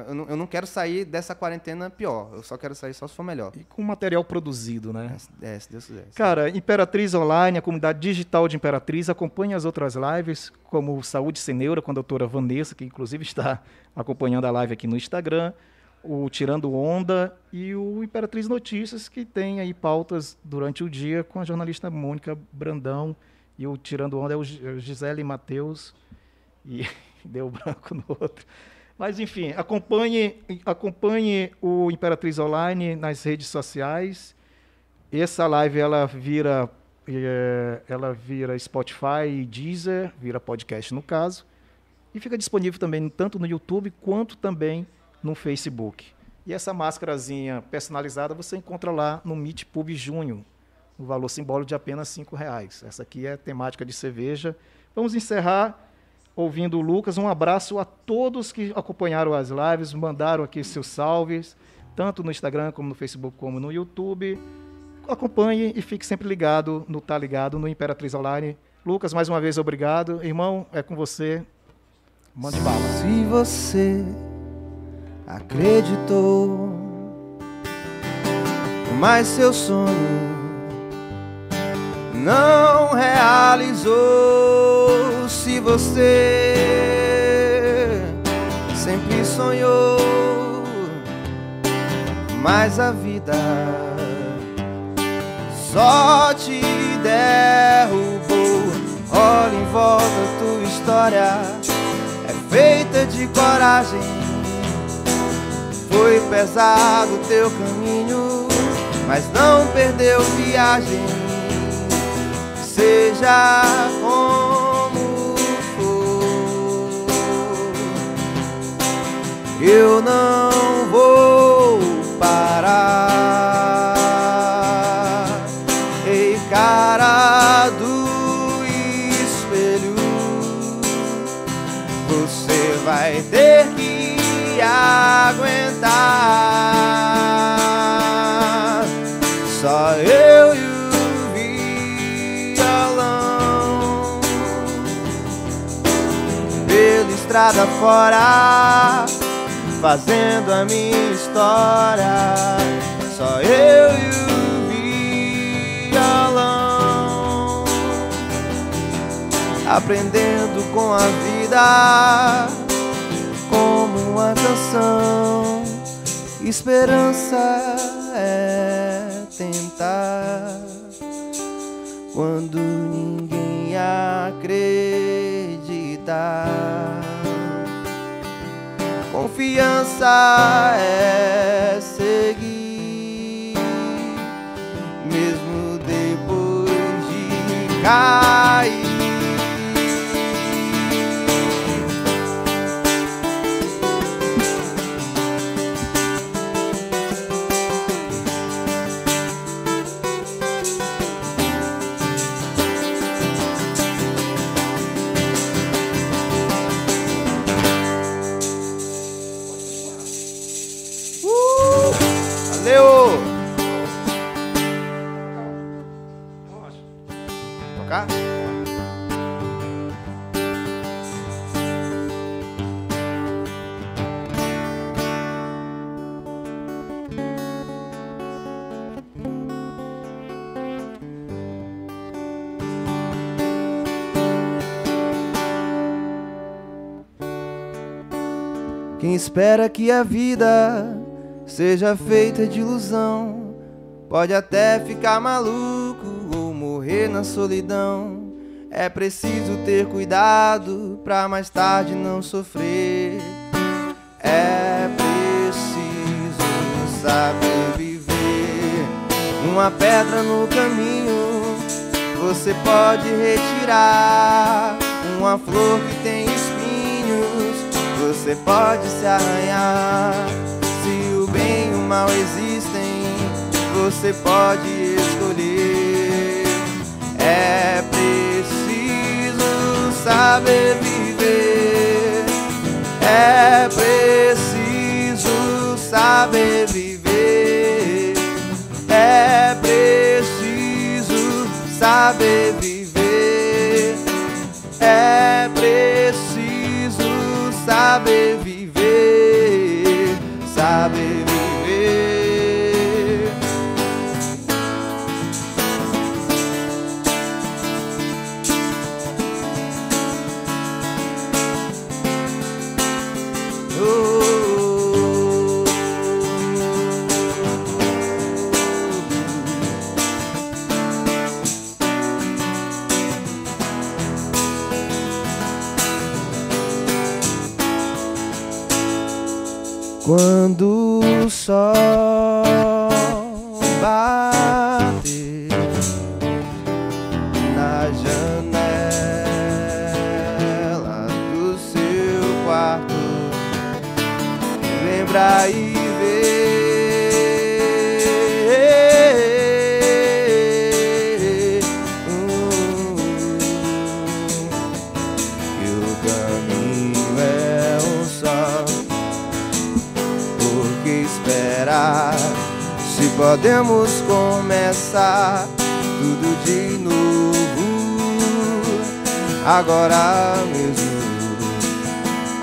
Eu não, eu não quero sair dessa quarentena pior. Eu só quero sair só se for melhor. E com material produzido, né? É, se Deus quiser. Cara, Imperatriz Online, a comunidade digital de Imperatriz, acompanha as outras lives, como Saúde Sem Neura, com a doutora Vanessa, que inclusive está acompanhando a live aqui no Instagram, o Tirando Onda e o Imperatriz Notícias, que tem aí pautas durante o dia com a jornalista Mônica Brandão. E o Tirando Onda é o Gisele Matheus e deu branco no outro. Mas, enfim, acompanhe, acompanhe o Imperatriz Online nas redes sociais. Essa live ela vira, é, ela vira Spotify Deezer, vira podcast no caso. E fica disponível também tanto no YouTube quanto também no Facebook. E essa máscarazinha personalizada você encontra lá no Meet Pub Junho, no valor simbólico de apenas R$ reais. Essa aqui é temática de cerveja. Vamos encerrar ouvindo o Lucas. Um abraço a todos que acompanharam as lives, mandaram aqui seus salves, tanto no Instagram, como no Facebook, como no YouTube. Acompanhe e fique sempre ligado no Tá Ligado, no Imperatriz Online. Lucas, mais uma vez, obrigado. Irmão, é com você. Mande bala. Se você acreditou, mas seu sonho não realizou. Se você sempre sonhou, mas a vida só te derrubou. Olha em volta, tua história é feita de coragem. Foi pesado teu caminho, mas não perdeu viagem seja como eu não vou parar. Ei, cara do espelho, você vai ter que aguentar. Só eu e estrada fora, fazendo a minha história. Só eu e o violão, aprendendo com a vida como uma canção. Esperança é tentar quando ninguém acredita. Confiança é seguir, mesmo depois de cair. Quem espera que a vida seja feita de ilusão pode até ficar maluco ou morrer na solidão. É preciso ter cuidado pra mais tarde não sofrer. É preciso saber viver. Uma pedra no caminho você pode retirar. Uma flor que tem você pode se arranhar. Se o bem e o mal existem, você pode escolher. É preciso saber viver. É preciso saber viver. É preciso saber viver. Saber Quando o sol podemos começar tudo de novo, agora mesmo.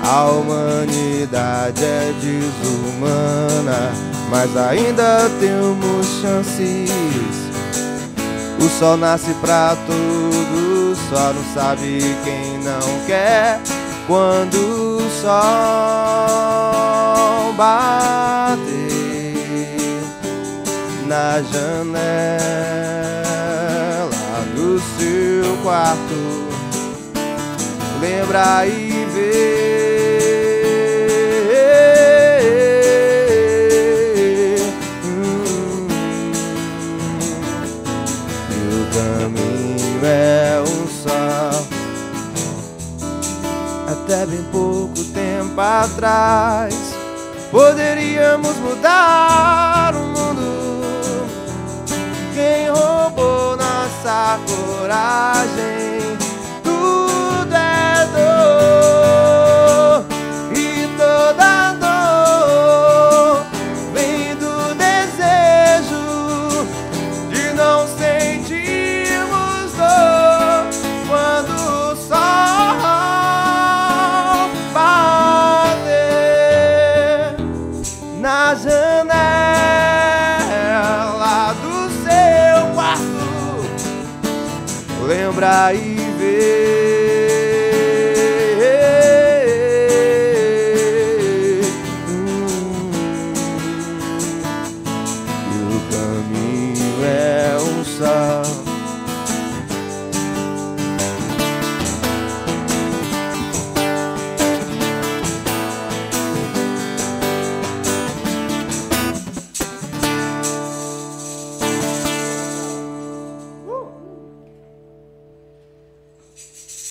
A humanidade é desumana, mas ainda temos chances. O sol nasce pra todos, só não sabe quem não quer. Quando o sol bater na janela do seu quarto, lembra e vê. Hum, caminho é um só. Até bem pouco tempo atrás, poderíamos mudar o mundo. Quem roubou nossa coragem?